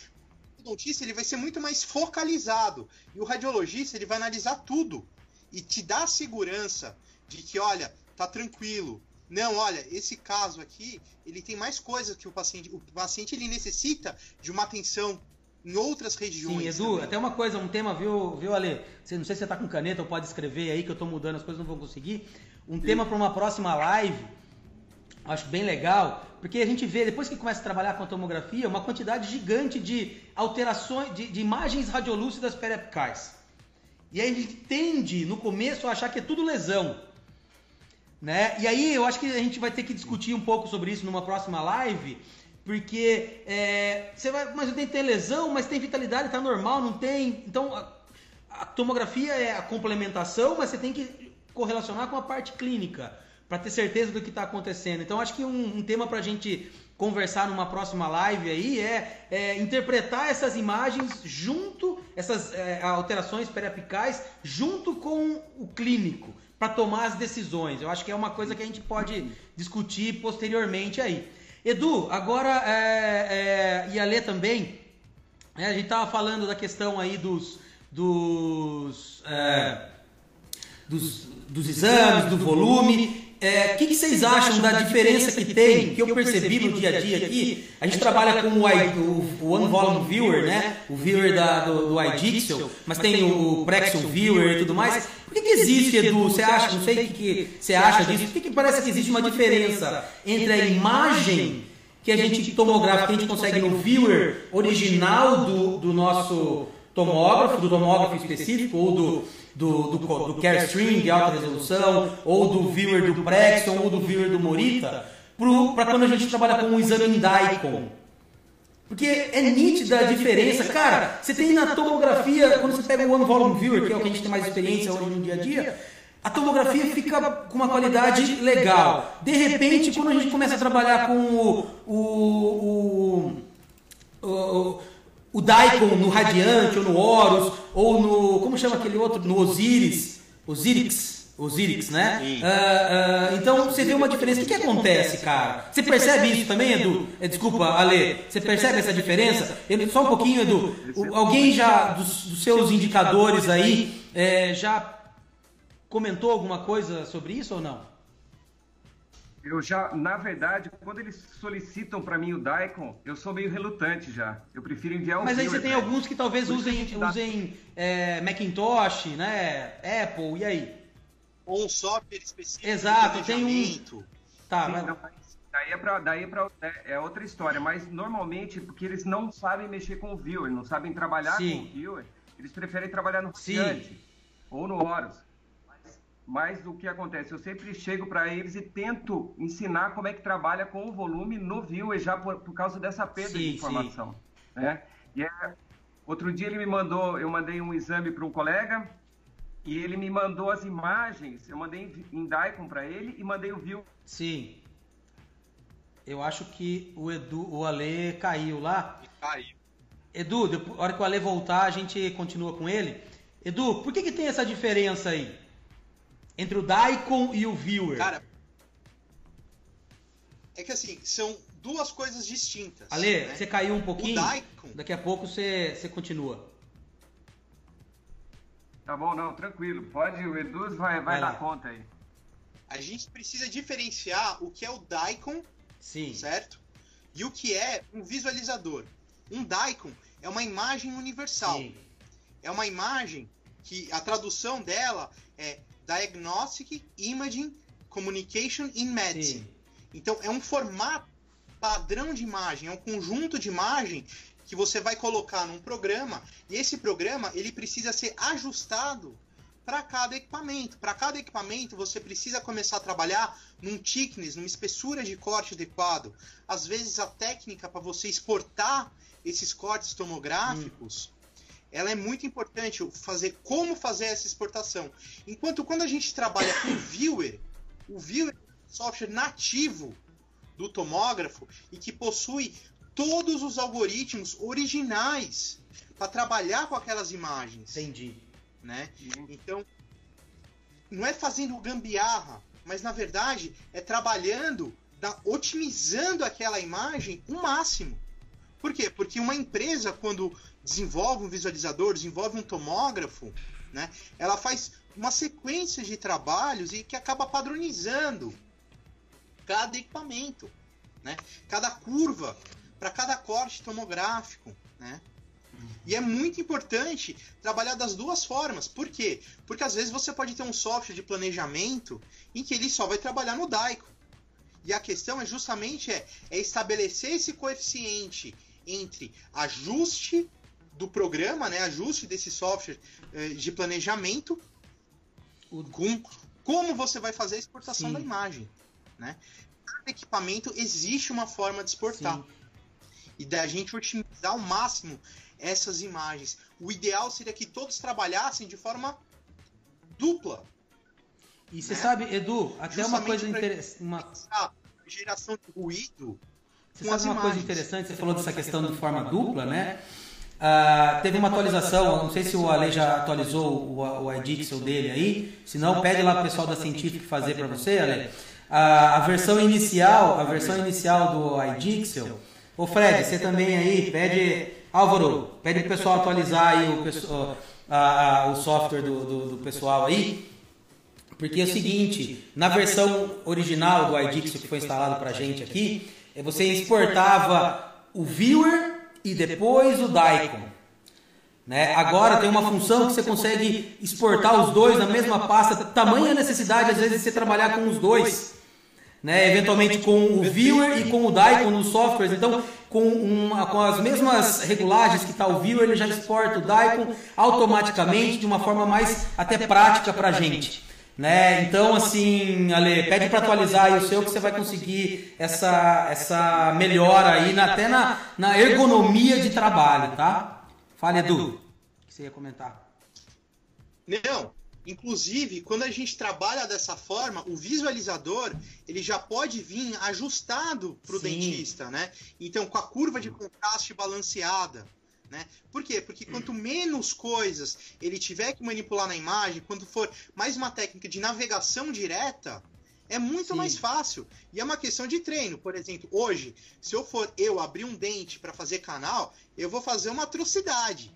o dentista ele vai ser muito mais focalizado e o radiologista ele vai analisar tudo e te dá a segurança de que, olha, tá tranquilo, não, olha, esse caso aqui, ele tem mais coisas que o paciente. O paciente ele necessita de uma atenção em outras regiões. Sim, Edu, também. até uma coisa, um tema, viu, viu Ale? Você, não sei se você está com caneta ou pode escrever aí, que eu estou mudando, as coisas não vão conseguir. Um Sim. tema para uma próxima live, acho bem legal, porque a gente vê, depois que começa a trabalhar com a tomografia, uma quantidade gigante de alterações, de, de imagens radiolúcidas periapicais. E aí a gente tende, no começo, a achar que é tudo lesão. Né? E aí eu acho que a gente vai ter que discutir um pouco sobre isso numa próxima live, porque é, você vai, mas eu tenho tem lesão, mas tem vitalidade, tá normal, não tem. Então a, a tomografia é a complementação, mas você tem que correlacionar com a parte clínica para ter certeza do que está acontecendo. Então acho que um, um tema para a gente conversar numa próxima live aí é, é interpretar essas imagens junto, essas é, alterações periapicais junto com o clínico para tomar as decisões. Eu acho que é uma coisa que a gente pode discutir posteriormente aí. Edu, agora é, é, e a Lê também, é, a gente estava falando da questão aí dos dos, é, dos, dos exames, do volume o é, que, que, vocês acham da diferença que tem, que eu percebi no dia a dia aqui? A gente trabalha com o, o, o One Volume Viewer, né? O viewer da, do, do iDixel, mas tem o Prexion Viewer e tudo mais. Por que, que existe, Edu? Você acha, não sei o que, que você acha disso, por que, que parece que existe uma diferença entre a imagem que a gente tomografa, que a gente consegue no viewer original do, do nosso tomógrafo, do tomógrafo específico, ou do, do, do, do Carestream de alta resolução, ou do viewer do Prexton, ou do viewer do Morita, para quando a gente trabalha com um exame DICOM. Porque é nítida a diferença. Cara, você tem na tomografia, quando você pega o One Volume Viewer, que é o que a gente tem mais experiência hoje no dia a dia, a tomografia fica com uma qualidade legal. De repente, quando a gente começa a trabalhar com o, o, o, o o Daikon no Radiante, ou no Horus, ou no. Como chama aquele outro? No Osiris. Osirix. Osirix, né? Uh, uh, então você vê uma diferença. O que, que acontece, cara? Você percebe isso também, Edu? É, desculpa, Ale. Você percebe essa diferença? Só um pouquinho, Edu. alguém já, dos, dos seus indicadores aí, é, já comentou alguma coisa sobre isso ou não? Eu já, na verdade, quando eles solicitam para mim o Daikon, eu sou meio relutante já. Eu prefiro enviar um Mas aí você tem alguns que talvez usem, usem é, Macintosh, né? Apple, e aí? Ou um software específico. Exato, tem um. Tá, Sim, mas... não, daí é pra, daí é, pra, é, é, outra história, mas normalmente, porque eles não sabem mexer com o viewer, não sabem trabalhar Sim. com o viewer, eles preferem trabalhar no Gigante ou no Horus. Mas o que acontece? Eu sempre chego para eles e tento ensinar como é que trabalha com o volume no viewer já por, por causa dessa perda sim, de informação. Né? E é, outro dia ele me mandou, eu mandei um exame para um colega e ele me mandou as imagens, eu mandei em, em Daikon para ele e mandei o view. Sim. Eu acho que o Edu, o Ale caiu lá. Caiu. Edu, depois, a hora que o Ale voltar, a gente continua com ele. Edu, por que, que tem essa diferença aí? Entre o Daikon e o Viewer. Cara, é que assim, são duas coisas distintas. Ale, né? você caiu um pouquinho. O Daikon. Daqui a pouco você, você continua. Tá bom, não, tranquilo. Pode, o Edu vai, vai, vai dar conta aí. A gente precisa diferenciar o que é o Daikon, Sim. certo? E o que é um visualizador. Um Daikon é uma imagem universal. Sim. É uma imagem que a tradução dela é Diagnostic Imaging Communication in Medicine. Sim. Então é um formato padrão de imagem, é um conjunto de imagem que você vai colocar num programa e esse programa ele precisa ser ajustado para cada equipamento. Para cada equipamento você precisa começar a trabalhar num thickness, numa espessura de corte adequado. Às vezes a técnica para você exportar esses cortes tomográficos ela é muito importante fazer como fazer essa exportação. Enquanto quando a gente trabalha com viewer, o viewer é um software nativo do tomógrafo e que possui todos os algoritmos originais para trabalhar com aquelas imagens. Entendi. Né? Então, não é fazendo gambiarra, mas na verdade é trabalhando, da, otimizando aquela imagem o máximo. Por quê? Porque uma empresa, quando desenvolve um visualizador, desenvolve um tomógrafo, né? Ela faz uma sequência de trabalhos e que acaba padronizando cada equipamento, né? Cada curva para cada corte tomográfico, né? E é muito importante trabalhar das duas formas. Por quê? Porque às vezes você pode ter um software de planejamento em que ele só vai trabalhar no DAICO. E a questão é justamente é, é estabelecer esse coeficiente entre ajuste do programa, né, ajuste desse software eh, de planejamento com como você vai fazer a exportação Sim. da imagem, né? Cada equipamento existe uma forma de exportar. Sim. e da gente otimizar ao máximo essas imagens. O ideal seria que todos trabalhassem de forma dupla. E você né? sabe, Edu, até uma coisa interessante. Uma... Geração de ruído. Você sabe uma imagens. coisa interessante? Você falou dessa questão de forma dupla, né? Ah, teve uma atualização, não sei se o Ale já atualizou o, o iDixel dele aí, se não, pede lá para o pessoal da Scientific fazer para você, Ale. Ah, a versão inicial, a versão inicial do iDixel, ô Fred, você também aí, pede, Álvaro, pede para o pessoal atualizar aí o, o software do, do, do, pessoal aí, porque é o seguinte, na versão original do iDixel que foi instalado para a gente aqui, você exportava o viewer e depois o Daikon. Né? Agora tem uma função que você consegue exportar os dois na mesma pasta, tamanha necessidade às vezes de você trabalhar com os dois. Né? Eventualmente com o viewer e com o Daikon nos softwares. Então, com, uma, com as mesmas regulagens que está o viewer, ele já exporta o Daikon automaticamente de uma forma mais até prática para a gente. Né? Então, assim, Ale, pede para atualizar aí o seu que você vai conseguir essa, essa melhora aí, na, até na, na ergonomia de trabalho, tá? Fale, Edu, o que você ia comentar? Não, inclusive, quando a gente trabalha dessa forma, o visualizador, ele já pode vir ajustado para o dentista, né? Então, com a curva de contraste balanceada, né? Por quê? Porque quanto menos coisas ele tiver que manipular na imagem, quando for mais uma técnica de navegação direta, é muito Sim. mais fácil. E é uma questão de treino. Por exemplo, hoje, se eu for eu abrir um dente para fazer canal, eu vou fazer uma atrocidade,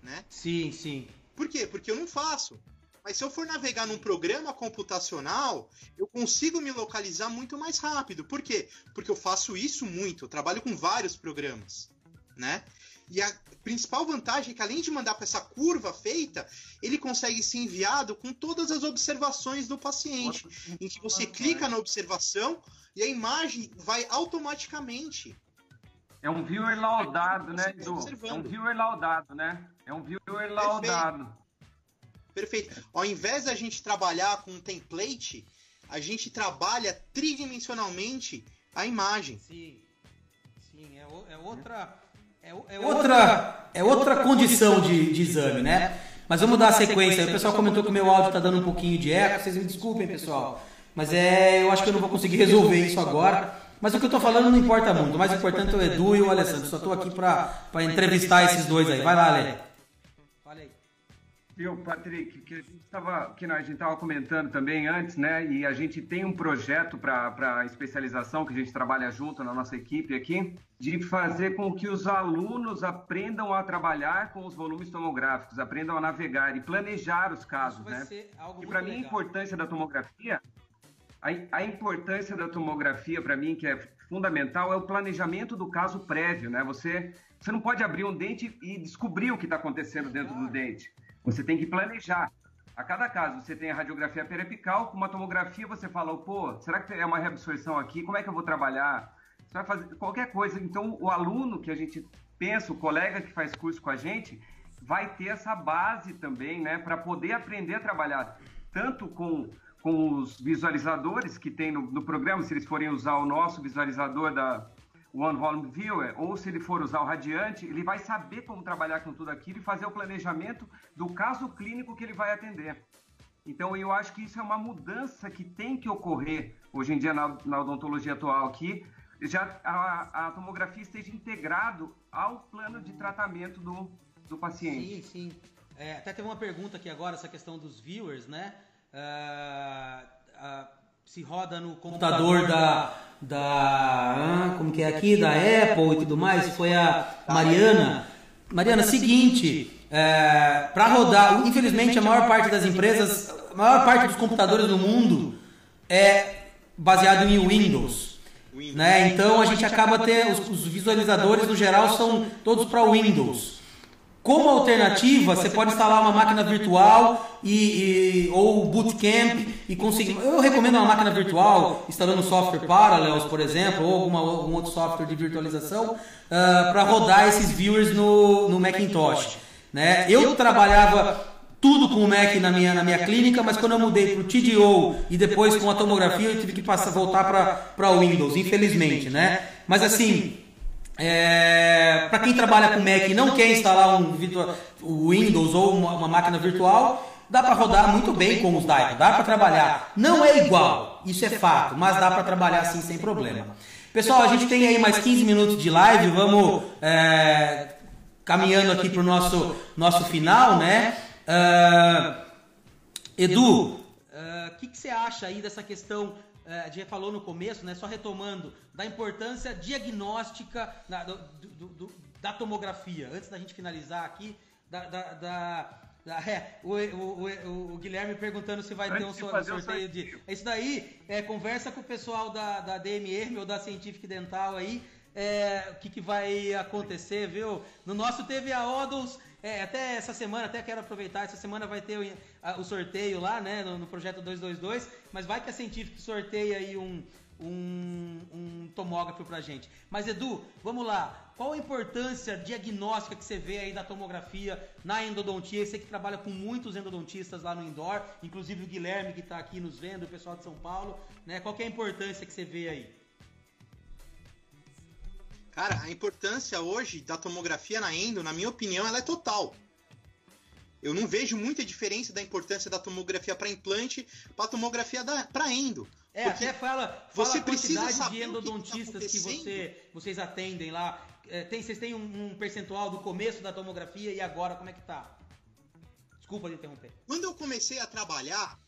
né? Sim, sim. Por quê? Porque eu não faço. Mas se eu for navegar num programa computacional, eu consigo me localizar muito mais rápido. Por quê? Porque eu faço isso muito. Eu trabalho com vários programas, né? E a principal vantagem é que, além de mandar para essa curva feita, ele consegue ser enviado com todas as observações do paciente, em que você clica na observação e a imagem vai automaticamente. É um viewer laudado, né, Edu? É um viewer laudado, né? É um viewer laudado. Perfeito. Perfeito. Ao invés da gente trabalhar com um template, a gente trabalha tridimensionalmente a imagem. Sim, sim, é, é outra é, é, outra, é outra condição de, de exame, né? Mas vamos dar a sequência. O pessoal comentou que o meu áudio está dando um pouquinho de eco. Vocês me desculpem, pessoal. Mas é, eu acho que eu não vou conseguir resolver isso agora. Mas o que eu estou falando não importa muito. O mais importante é o Edu e o Alessandro. Só estou aqui para entrevistar esses dois aí. Vai lá, Ale. Viu, Patrick, que a gente estava que a gente estava comentando também antes, né? E a gente tem um projeto para especialização que a gente trabalha junto na nossa equipe aqui, de fazer com que os alunos aprendam a trabalhar com os volumes tomográficos, aprendam a navegar e planejar os casos, né? E para mim a importância da tomografia, a, a importância da tomografia para mim que é fundamental é o planejamento do caso prévio, né? Você você não pode abrir um dente e descobrir o que está acontecendo dentro do dente. Você tem que planejar. A cada caso, você tem a radiografia periapical, com uma tomografia você fala, pô, será que é uma reabsorção aqui? Como é que eu vou trabalhar? Você vai fazer qualquer coisa. Então, o aluno que a gente pensa, o colega que faz curso com a gente, vai ter essa base também, né, para poder aprender a trabalhar tanto com, com os visualizadores que tem no, no programa, se eles forem usar o nosso visualizador da, One Volume Viewer, ou se ele for usar o Radiante, ele vai saber como trabalhar com tudo aquilo e fazer o planejamento do caso clínico que ele vai atender. Então, eu acho que isso é uma mudança que tem que ocorrer hoje em dia na, na odontologia atual, que já a, a, tomografia esteja integrado ao plano de tratamento do, do paciente. Sim, sim. É, até teve uma pergunta aqui agora, essa questão dos viewers, né? Uh, uh, se roda no computador da, da como que é aqui, da Apple e tudo mais, foi a Mariana. Mariana, seguinte, é, para rodar, infelizmente a maior parte das empresas, a maior parte dos computadores do mundo é baseado em Windows. Né? Então a gente acaba ter os, os visualizadores no geral são todos para Windows. Como alternativa, você pode instalar uma máquina virtual e, e, ou bootcamp e conseguir. Eu recomendo uma máquina virtual instalando software Parallels, por exemplo, ou alguma, algum outro software de virtualização uh, ah, para rodar esses viewers no, no Macintosh. Né? Eu trabalhava tudo com o Mac na minha, na minha clínica, mas quando eu mudei para o TDO e depois com a tomografia, eu tive que passar, voltar para o Windows, infelizmente. Né? Mas assim É, para quem trabalha com Mac e não quer instalar um Windows ou uma, uma máquina virtual, dá para rodar muito bem com os Daico, dá para trabalhar. Não é igual, isso é fato, mas dá para trabalhar assim sem problema. Pessoal, a gente tem aí mais 15 minutos de live, vamos é, caminhando aqui para o nosso, nosso final, né? Uh, Edu, o uh, que, que você acha aí dessa questão a gente falou no começo, né, só retomando, da importância diagnóstica da, do, do, do, da tomografia. Antes da gente finalizar aqui, da, da, da <laughs> é, o, o, o, Guilherme perguntando se vai Antes ter um, sorteio, sorteio de. Isso daí, é, conversa com o pessoal da, da DMR ou da Científica Dental aí, é, o que, que vai acontecer, viu? No nosso teve a Odons é, até essa semana, até quero aproveitar, essa semana vai ter o, a, o sorteio lá, né, no, no, projeto 222, mas vai que a Científica sorteia aí um, um, um tomógrafo pra gente. Mas Edu, vamos lá, qual a importância diagnóstica que você vê aí da tomografia na endodontia? Você que trabalha com muitos endodontistas lá no indoor, inclusive o Guilherme que está aqui nos vendo, o pessoal de São Paulo, né? Qual é a importância que você vê aí? Cara, a importância hoje da tomografia na endo, na minha opinião, ela é total. Eu não vejo muita diferença da importância da tomografia para implante para tomografia para endo. É, até fala, fala você a quantidade de endodontistas que, tá que, você, vocês atendem lá. É, tem, vocês têm um, um, percentual do começo da tomografia e agora como é que tá? Desculpa de interromper. Quando eu comecei a trabalhar,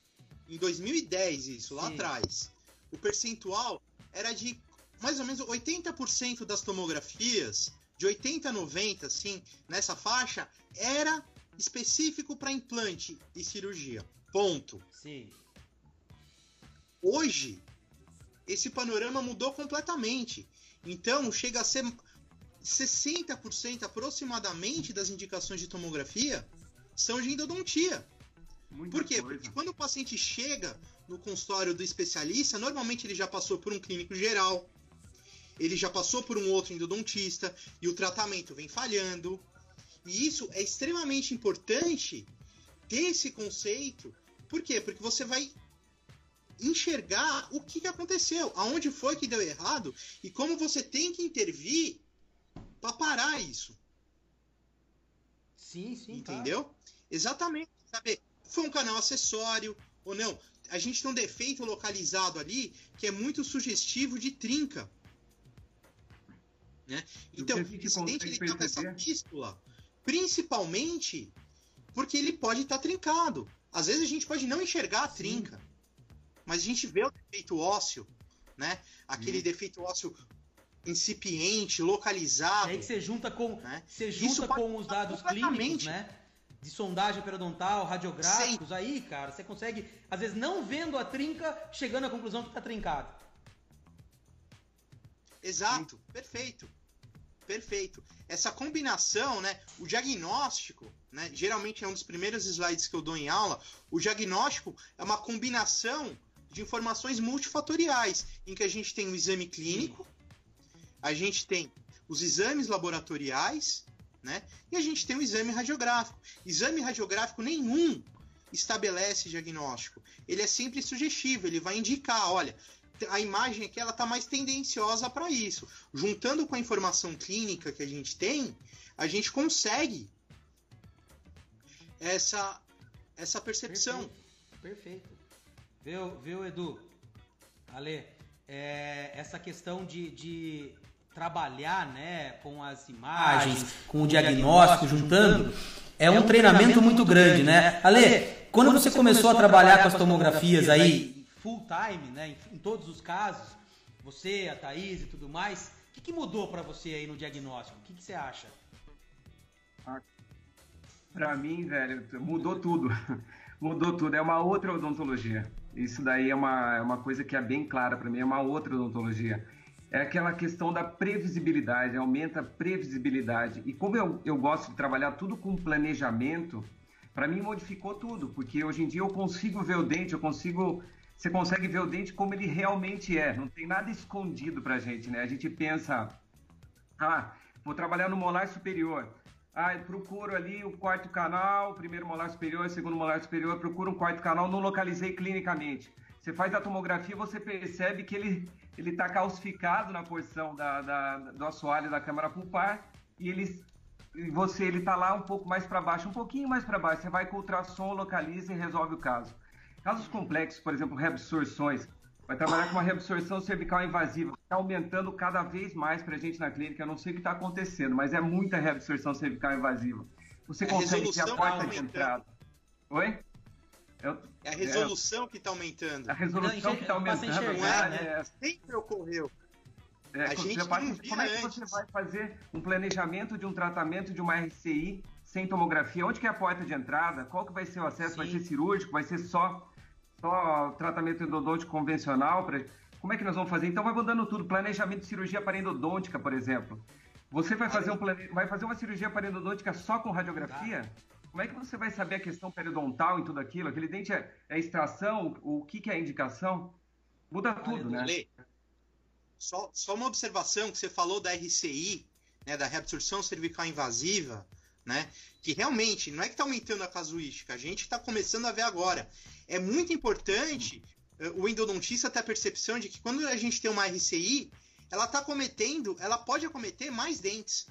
em 2010 isso, lá Sim. atrás, o percentual era de mais ou menos 80% das tomografias, de 80 a 90, assim, nessa faixa, era específico para implante e cirurgia. Ponto. Sim. Hoje, esse panorama mudou completamente. Então, chega a ser 60% aproximadamente das indicações de tomografia são de endodontia. Muita Por quê? Coisa. Porque quando o paciente chega no consultório do especialista, normalmente ele já passou por um clínico geral, ele já passou por um outro endodontista e o tratamento vem falhando. E isso é extremamente importante ter esse conceito. Por quê? Porque você vai enxergar o que aconteceu, aonde foi que deu errado e como você tem que intervir para parar isso. Sim, sim. Entendeu? Tá. Exatamente. Saber, foi um canal acessório ou não. A gente tem um defeito localizado ali que é muito sugestivo de trinca. Né? Então, esse dente ele tá com essa fístula, principalmente porque ele pode estar tá trincado. Às vezes a gente pode não enxergar a trinca, Sim. mas a gente vê o defeito ósseo, né? Aquele defeito ósseo incipiente, localizado. E aí que você junta com, né? você junta com os dados clínicos, né? De sondagem periodontal, radiográficos, Sim. aí, cara, você consegue, às vezes, não vendo a trinca, chegando à conclusão que está trincado. Exato, Sim. perfeito. Perfeito. Essa combinação, né? O diagnóstico, né? Geralmente é um dos primeiros slides que eu dou em aula. O diagnóstico é uma combinação de informações multifatoriais, em que a gente tem o exame clínico, a gente tem os exames laboratoriais, né? E a gente tem o exame radiográfico. Exame radiográfico nenhum estabelece diagnóstico. Ele é sempre sugestivo, ele vai indicar, olha, a imagem aqui ela tá mais tendenciosa para isso. Juntando com a informação clínica que a gente tem, a gente consegue essa essa percepção. Perfeito. Perfeito. Viu, viu Edu? Ale, é, essa questão de, de trabalhar né, com as imagens, com o diagnóstico, juntando, é um treinamento muito grande, né? Ale, quando você começou a trabalhar com as tomografias aí, full time, né, em, em todos os casos, você, a Thaís e tudo mais, o que, que mudou para você aí no diagnóstico? O que, que você acha? Ah, para mim, velho, mudou tudo. <laughs> mudou tudo. É uma outra odontologia. Isso daí é uma, é uma coisa que é bem clara para mim, é uma outra odontologia. É aquela questão da previsibilidade, aumenta a previsibilidade. E como eu, eu gosto de trabalhar tudo com planejamento, para mim modificou tudo, porque hoje em dia eu consigo ver o dente, eu consigo você consegue ver o dente como ele realmente é. Não tem nada escondido pra gente, né? A gente pensa, ah, vou trabalhar no molar superior. Ah, eu procuro ali o quarto canal, primeiro molar superior, segundo molar superior, procuro um quarto canal, não localizei clinicamente. Você faz a tomografia, você percebe que ele ele está calcificado na posição da, da, do assoalho da câmara pulpar e ele você ele está lá um pouco mais para baixo, um pouquinho mais para baixo. Você vai com o ultrassom, localiza e resolve o caso. Casos complexos, por exemplo, reabsorções, vai trabalhar com uma reabsorção cervical invasiva, está aumentando cada vez mais para a gente na clínica. Eu não sei o que está acontecendo, mas é muita reabsorção cervical invasiva. Você a consegue ter a porta de entrada. Oi? Eu, é a resolução é, que está aumentando. A resolução que está aumentando. Não é, né? é, sempre ocorreu. É, a gente você, como é que você vai fazer um planejamento de um tratamento de uma RCI sem tomografia? Onde que é a porta de entrada? Qual que vai ser o acesso? Sim. Vai ser cirúrgico? Vai ser só, só tratamento endodôntico convencional? Pra... Como é que nós vamos fazer? Então vai mudando tudo. Planejamento de cirurgia parendodôntica, por exemplo. Você vai fazer, um plane... vai fazer uma cirurgia parendodôntica só com radiografia? Como é que você vai saber a questão periodontal e tudo aquilo? Aquele dente é, é extração? O, o que, que é indicação? Muda tudo, né? Só, só uma observação que você falou da RCI, né, da reabsorção cervical invasiva, né? Que realmente não é que está aumentando a casuística, a gente está começando a ver agora. É muito importante uh, o endodontista ter a percepção de que quando a gente tem uma RCI, ela está cometendo, ela pode acometer mais dentes.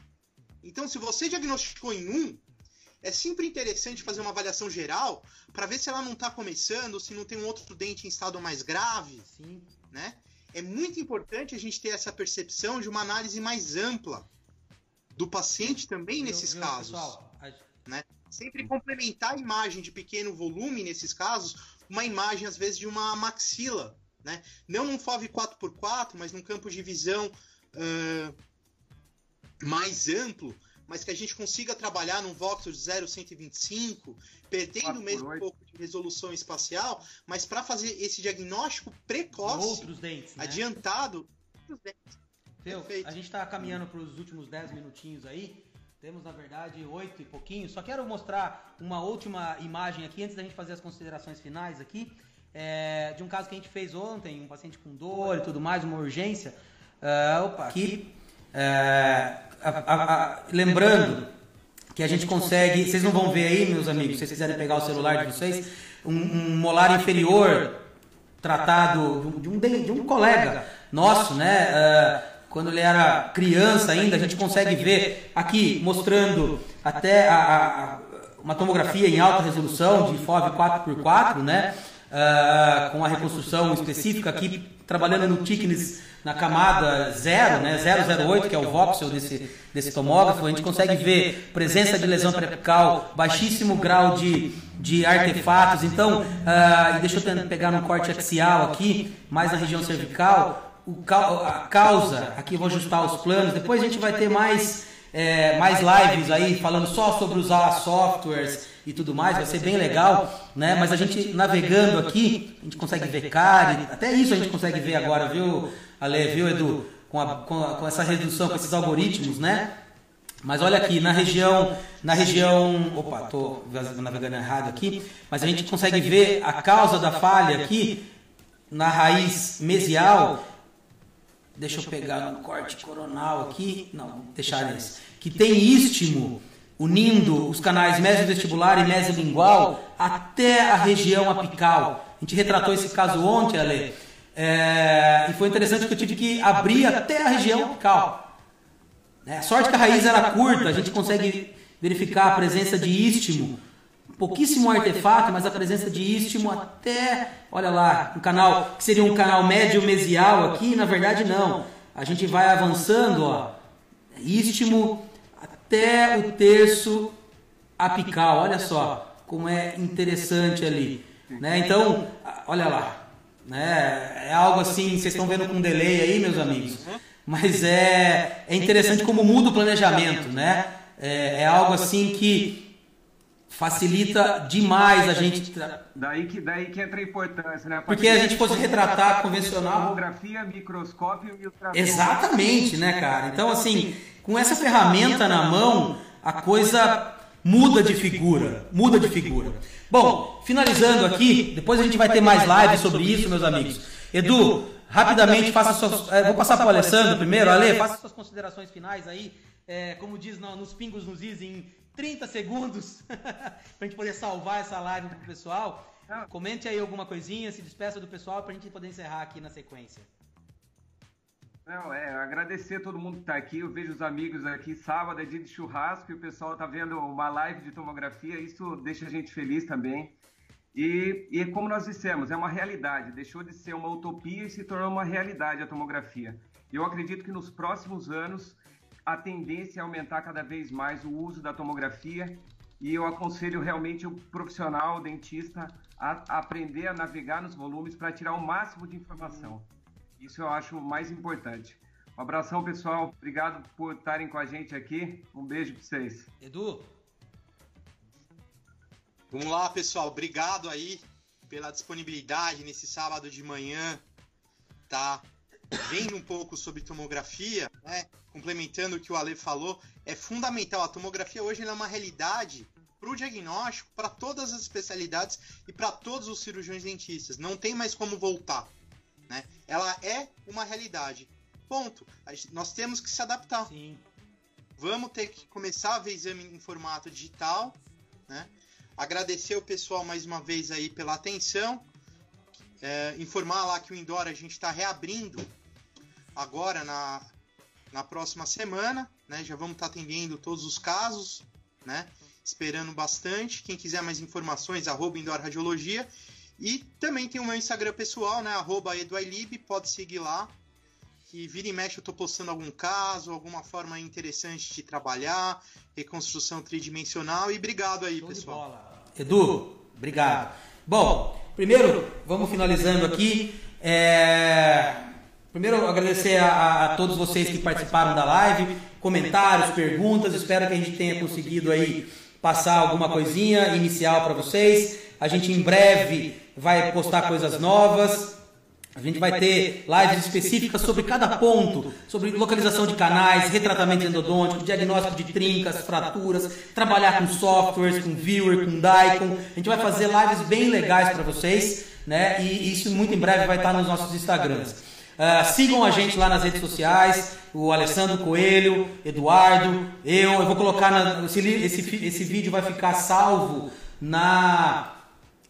Então, se você diagnosticou em um, é sempre interessante fazer uma avaliação geral para ver se ela não está começando, se não tem um outro dente em estado mais grave, Sim. né? é muito importante a gente ter essa percepção de uma análise mais ampla do paciente também nesses casos. Pessoal, a... né? Sempre complementar a imagem de pequeno volume nesses casos, uma imagem às vezes de uma maxila, né? Não num FOV 4x4, mas num campo de visão uh, mais amplo, mas que a gente consiga trabalhar num voxel de 0,125, perdendo mesmo um pouco de resolução espacial, mas para fazer esse diagnóstico precoce, outros dentes, né? adiantado, outros dentes. Feu, a gente está caminhando para os últimos 10 minutinhos aí. Temos, na verdade, oito e pouquinho. Só quero mostrar uma última imagem aqui, antes da gente fazer as considerações finais aqui, é, de um caso que a gente fez ontem, um paciente com dor e tudo mais, uma urgência. Uh, opa, aqui. É, a, a, lembrando que a gente consegue, vocês não vão ver aí, meus amigos, se vocês quiserem pegar o celular de vocês, um, um molar inferior tratado de um, de um, de um colega nosso, né? Uh, quando ele era criança ainda, a gente consegue ver aqui mostrando até a, a, uma tomografia em alta resolução de FOV 4x4, né? Uh, com a reconstrução específica aqui, trabalhando no thickness na camada 0, né, 008, que é o voxel desse, desse tomógrafo, a gente consegue ver presença de lesão preapical, baixíssimo grau de, de artefatos. Então, uh, deixa eu pegar no corte axial aqui, mais na região cervical, a causa, aqui vou ajustar os planos, depois a gente vai ter mais, é, mais lives aí falando só sobre usar softwares e tudo mais, vai ser bem legal, né? Mas a gente navegando aqui, a gente consegue ver CARI, até isso a gente consegue ver agora, viu, Ale, viu, Edu? Com, a, com, a, com essa redução, com esses algoritmos, né? Mas olha aqui, na região, na região, opa, tô navegando errado aqui, mas a gente consegue ver a causa da falha aqui na raiz mesial. Deixa eu pegar no corte coronal aqui, não, deixar esse. Que tem istmo unindo os canais mesovestibular e mesolingual até a região apical. A gente retratou esse caso ontem, Ale é, e foi interessante que eu tive que abrir até a região apical. É, a sorte que a raiz era curta, a gente consegue verificar a presença de istmo. Pouquíssimo artefato, mas a presença de istmo até, olha lá, um canal que seria um canal médio mesial aqui, na verdade não. A gente vai avançando, ó, istmo até o terço apical. Olha só como é interessante ali, né? Então, olha lá, né? É algo assim, vocês estão vendo com delay aí, meus amigos. Mas é, é interessante como muda o planejamento, né? É, é algo assim que facilita demais a gente. Daí que, daí que entra a importância, né? Porque a gente fosse retratar convencional. Tomografia, microscópio e ultrassom. Exatamente, né, cara? Então, assim, com essa ferramenta na mão, a coisa muda de figura. Muda de figura. Bom, finalizando aqui, depois a gente vai ter mais lives sobre isso, meus amigos. Edu, rapidamente faça suas. É, vou passar para o Alessandro primeiro. Ale, faça suas considerações finais aí. É, como diz no, nos pingos nos is, em 30 segundos, <laughs> para a gente poder salvar essa live para o pessoal. comente aí alguma coisinha, se despeça do pessoal pra gente poder encerrar aqui na sequência. Não, é, agradecer a todo mundo que está aqui. Eu vejo os amigos aqui. Sábado é dia de churrasco e o pessoal está vendo uma live de tomografia. Isso deixa a gente feliz também. E, e como nós dissemos, é uma realidade. Deixou de ser uma utopia e se tornou uma realidade a tomografia. Eu acredito que nos próximos anos a tendência é aumentar cada vez mais o uso da tomografia e eu aconselho realmente o profissional, o dentista, a, aprender a navegar nos volumes para tirar o máximo de informação. Isso eu acho mais importante. Um abração, pessoal. Obrigado por estarem com a gente aqui. Um beijo para vocês. Edu? Vamos lá, pessoal. Obrigado aí pela disponibilidade nesse sábado de manhã. Tá vendo um pouco sobre tomografia, né? complementando o que o Ale falou, é fundamental. A tomografia hoje é uma realidade para o diagnóstico, para todas as especialidades e para todos os cirurgiões dentistas. Não tem mais como voltar. Né? Ela é uma realidade. Ponto. Nós temos que se adaptar. Sim. Vamos ter que começar a ver exame em formato digital. Né? Agradecer o pessoal mais uma vez aí pela atenção. É, informar lá que o Indoor a gente está reabrindo agora na, na próxima semana. Né? Já vamos estar tá atendendo todos os casos. Né? Esperando bastante. Quem quiser mais informações, arroba Indoor Radiologia. E também tem o meu Instagram pessoal, né? Arroba Eduailib, pode seguir lá. Que vira e mexe eu tô postando algum caso, alguma forma interessante de trabalhar, reconstrução tridimensional. E obrigado aí, Show pessoal. Edu, obrigado. Bom, primeiro, vamos finalizando aqui. É... Primeiro, agradecer a, a, todos vocês que participaram da live, comentários, perguntas. Espero que a gente tenha conseguido aí passar alguma coisinha inicial para vocês. A gente em breve vai postar coisas novas. A gente vai ter lives específicas sobre cada ponto, sobre localização de canais, retratamento endodôntico, diagnóstico de trincas, fraturas, trabalhar com softwares, com viewer, com Daikon. A gente vai fazer lives bem legais para vocês, né? E isso muito em breve vai estar nos nossos Instagrams. Uh, sigam a gente lá nas redes sociais, o Alessandro Coelho, Eduardo, eu. Eu vou colocar na, esse, esse, esse vídeo vai ficar salvo na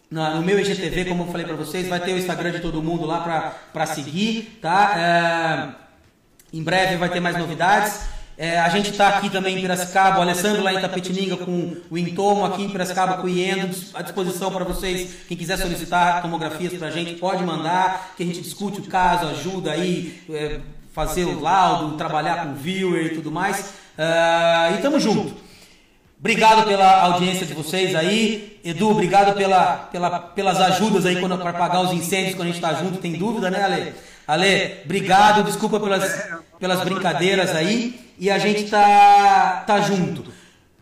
no meu IGTV, como eu falei para vocês, vai ter o Instagram de todo mundo lá para seguir, tá? É, em breve vai ter mais novidades. É, a gente está aqui também em Piracicaba, o Alessandro lá em Tapetininga com o Intomo, aqui em Piracicaba com o Iendo, à disposição para vocês. Quem quiser solicitar tomografias para a gente, pode mandar, que a gente discute o caso, ajuda aí, é, fazer o laudo, trabalhar com viewer e tudo mais. É, e tamo junto. Obrigado pela audiência de vocês aí. Edu, obrigado pela, pela, pelas ajudas aí para pagar os incêndios quando a gente está junto. Tem dúvida, né, Ale? Ale, obrigado. Desculpa pelas, pelas brincadeiras aí. E a gente tá, tá junto.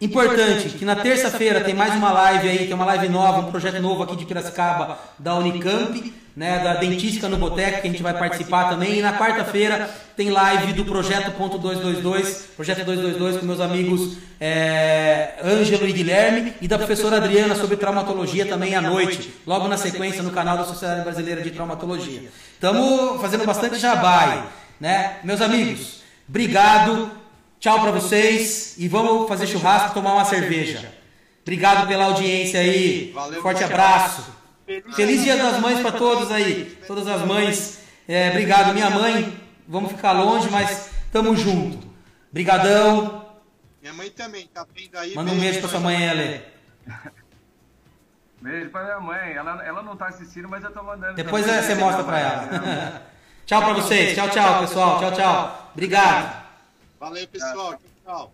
Importante que na terça-feira tem mais uma live aí, tem uma live nova, um projeto novo aqui de Piracicaba da Unicamp né, da Dentística no Boteco, que a gente vai participar também. E na quarta-feira tem live do Projeto Ponto 222, Projeto 222 com meus amigos é, Ângelo e Guilherme e da professora Adriana sobre traumatologia também à noite, logo na sequência no canal da Sociedade Brasileira de Traumatologia. Estamos fazendo bastante jabai, né? Meus amigos, obrigado, tchau para vocês e vamos fazer churrasco, tomar uma cerveja. Obrigado pela audiência aí, forte abraço. Feliz Dia das Mães para todos aí, todas as mães. É, obrigado, minha mãe. Vamos ficar longe, mas tamo junto. Brigadão. Minha mãe também, tá vendo aí. Manda um beijo pra sua mãe, Ele. Beijo pra minha mãe. Ela, ela não tá assistindo, mas eu tô mandando. Depois você mostra pra ela. tchau <laughs> pra vocês. Tchau, tchau, pessoal. Tchau, tchau. Obrigado. Valeu, pessoal. Tchau.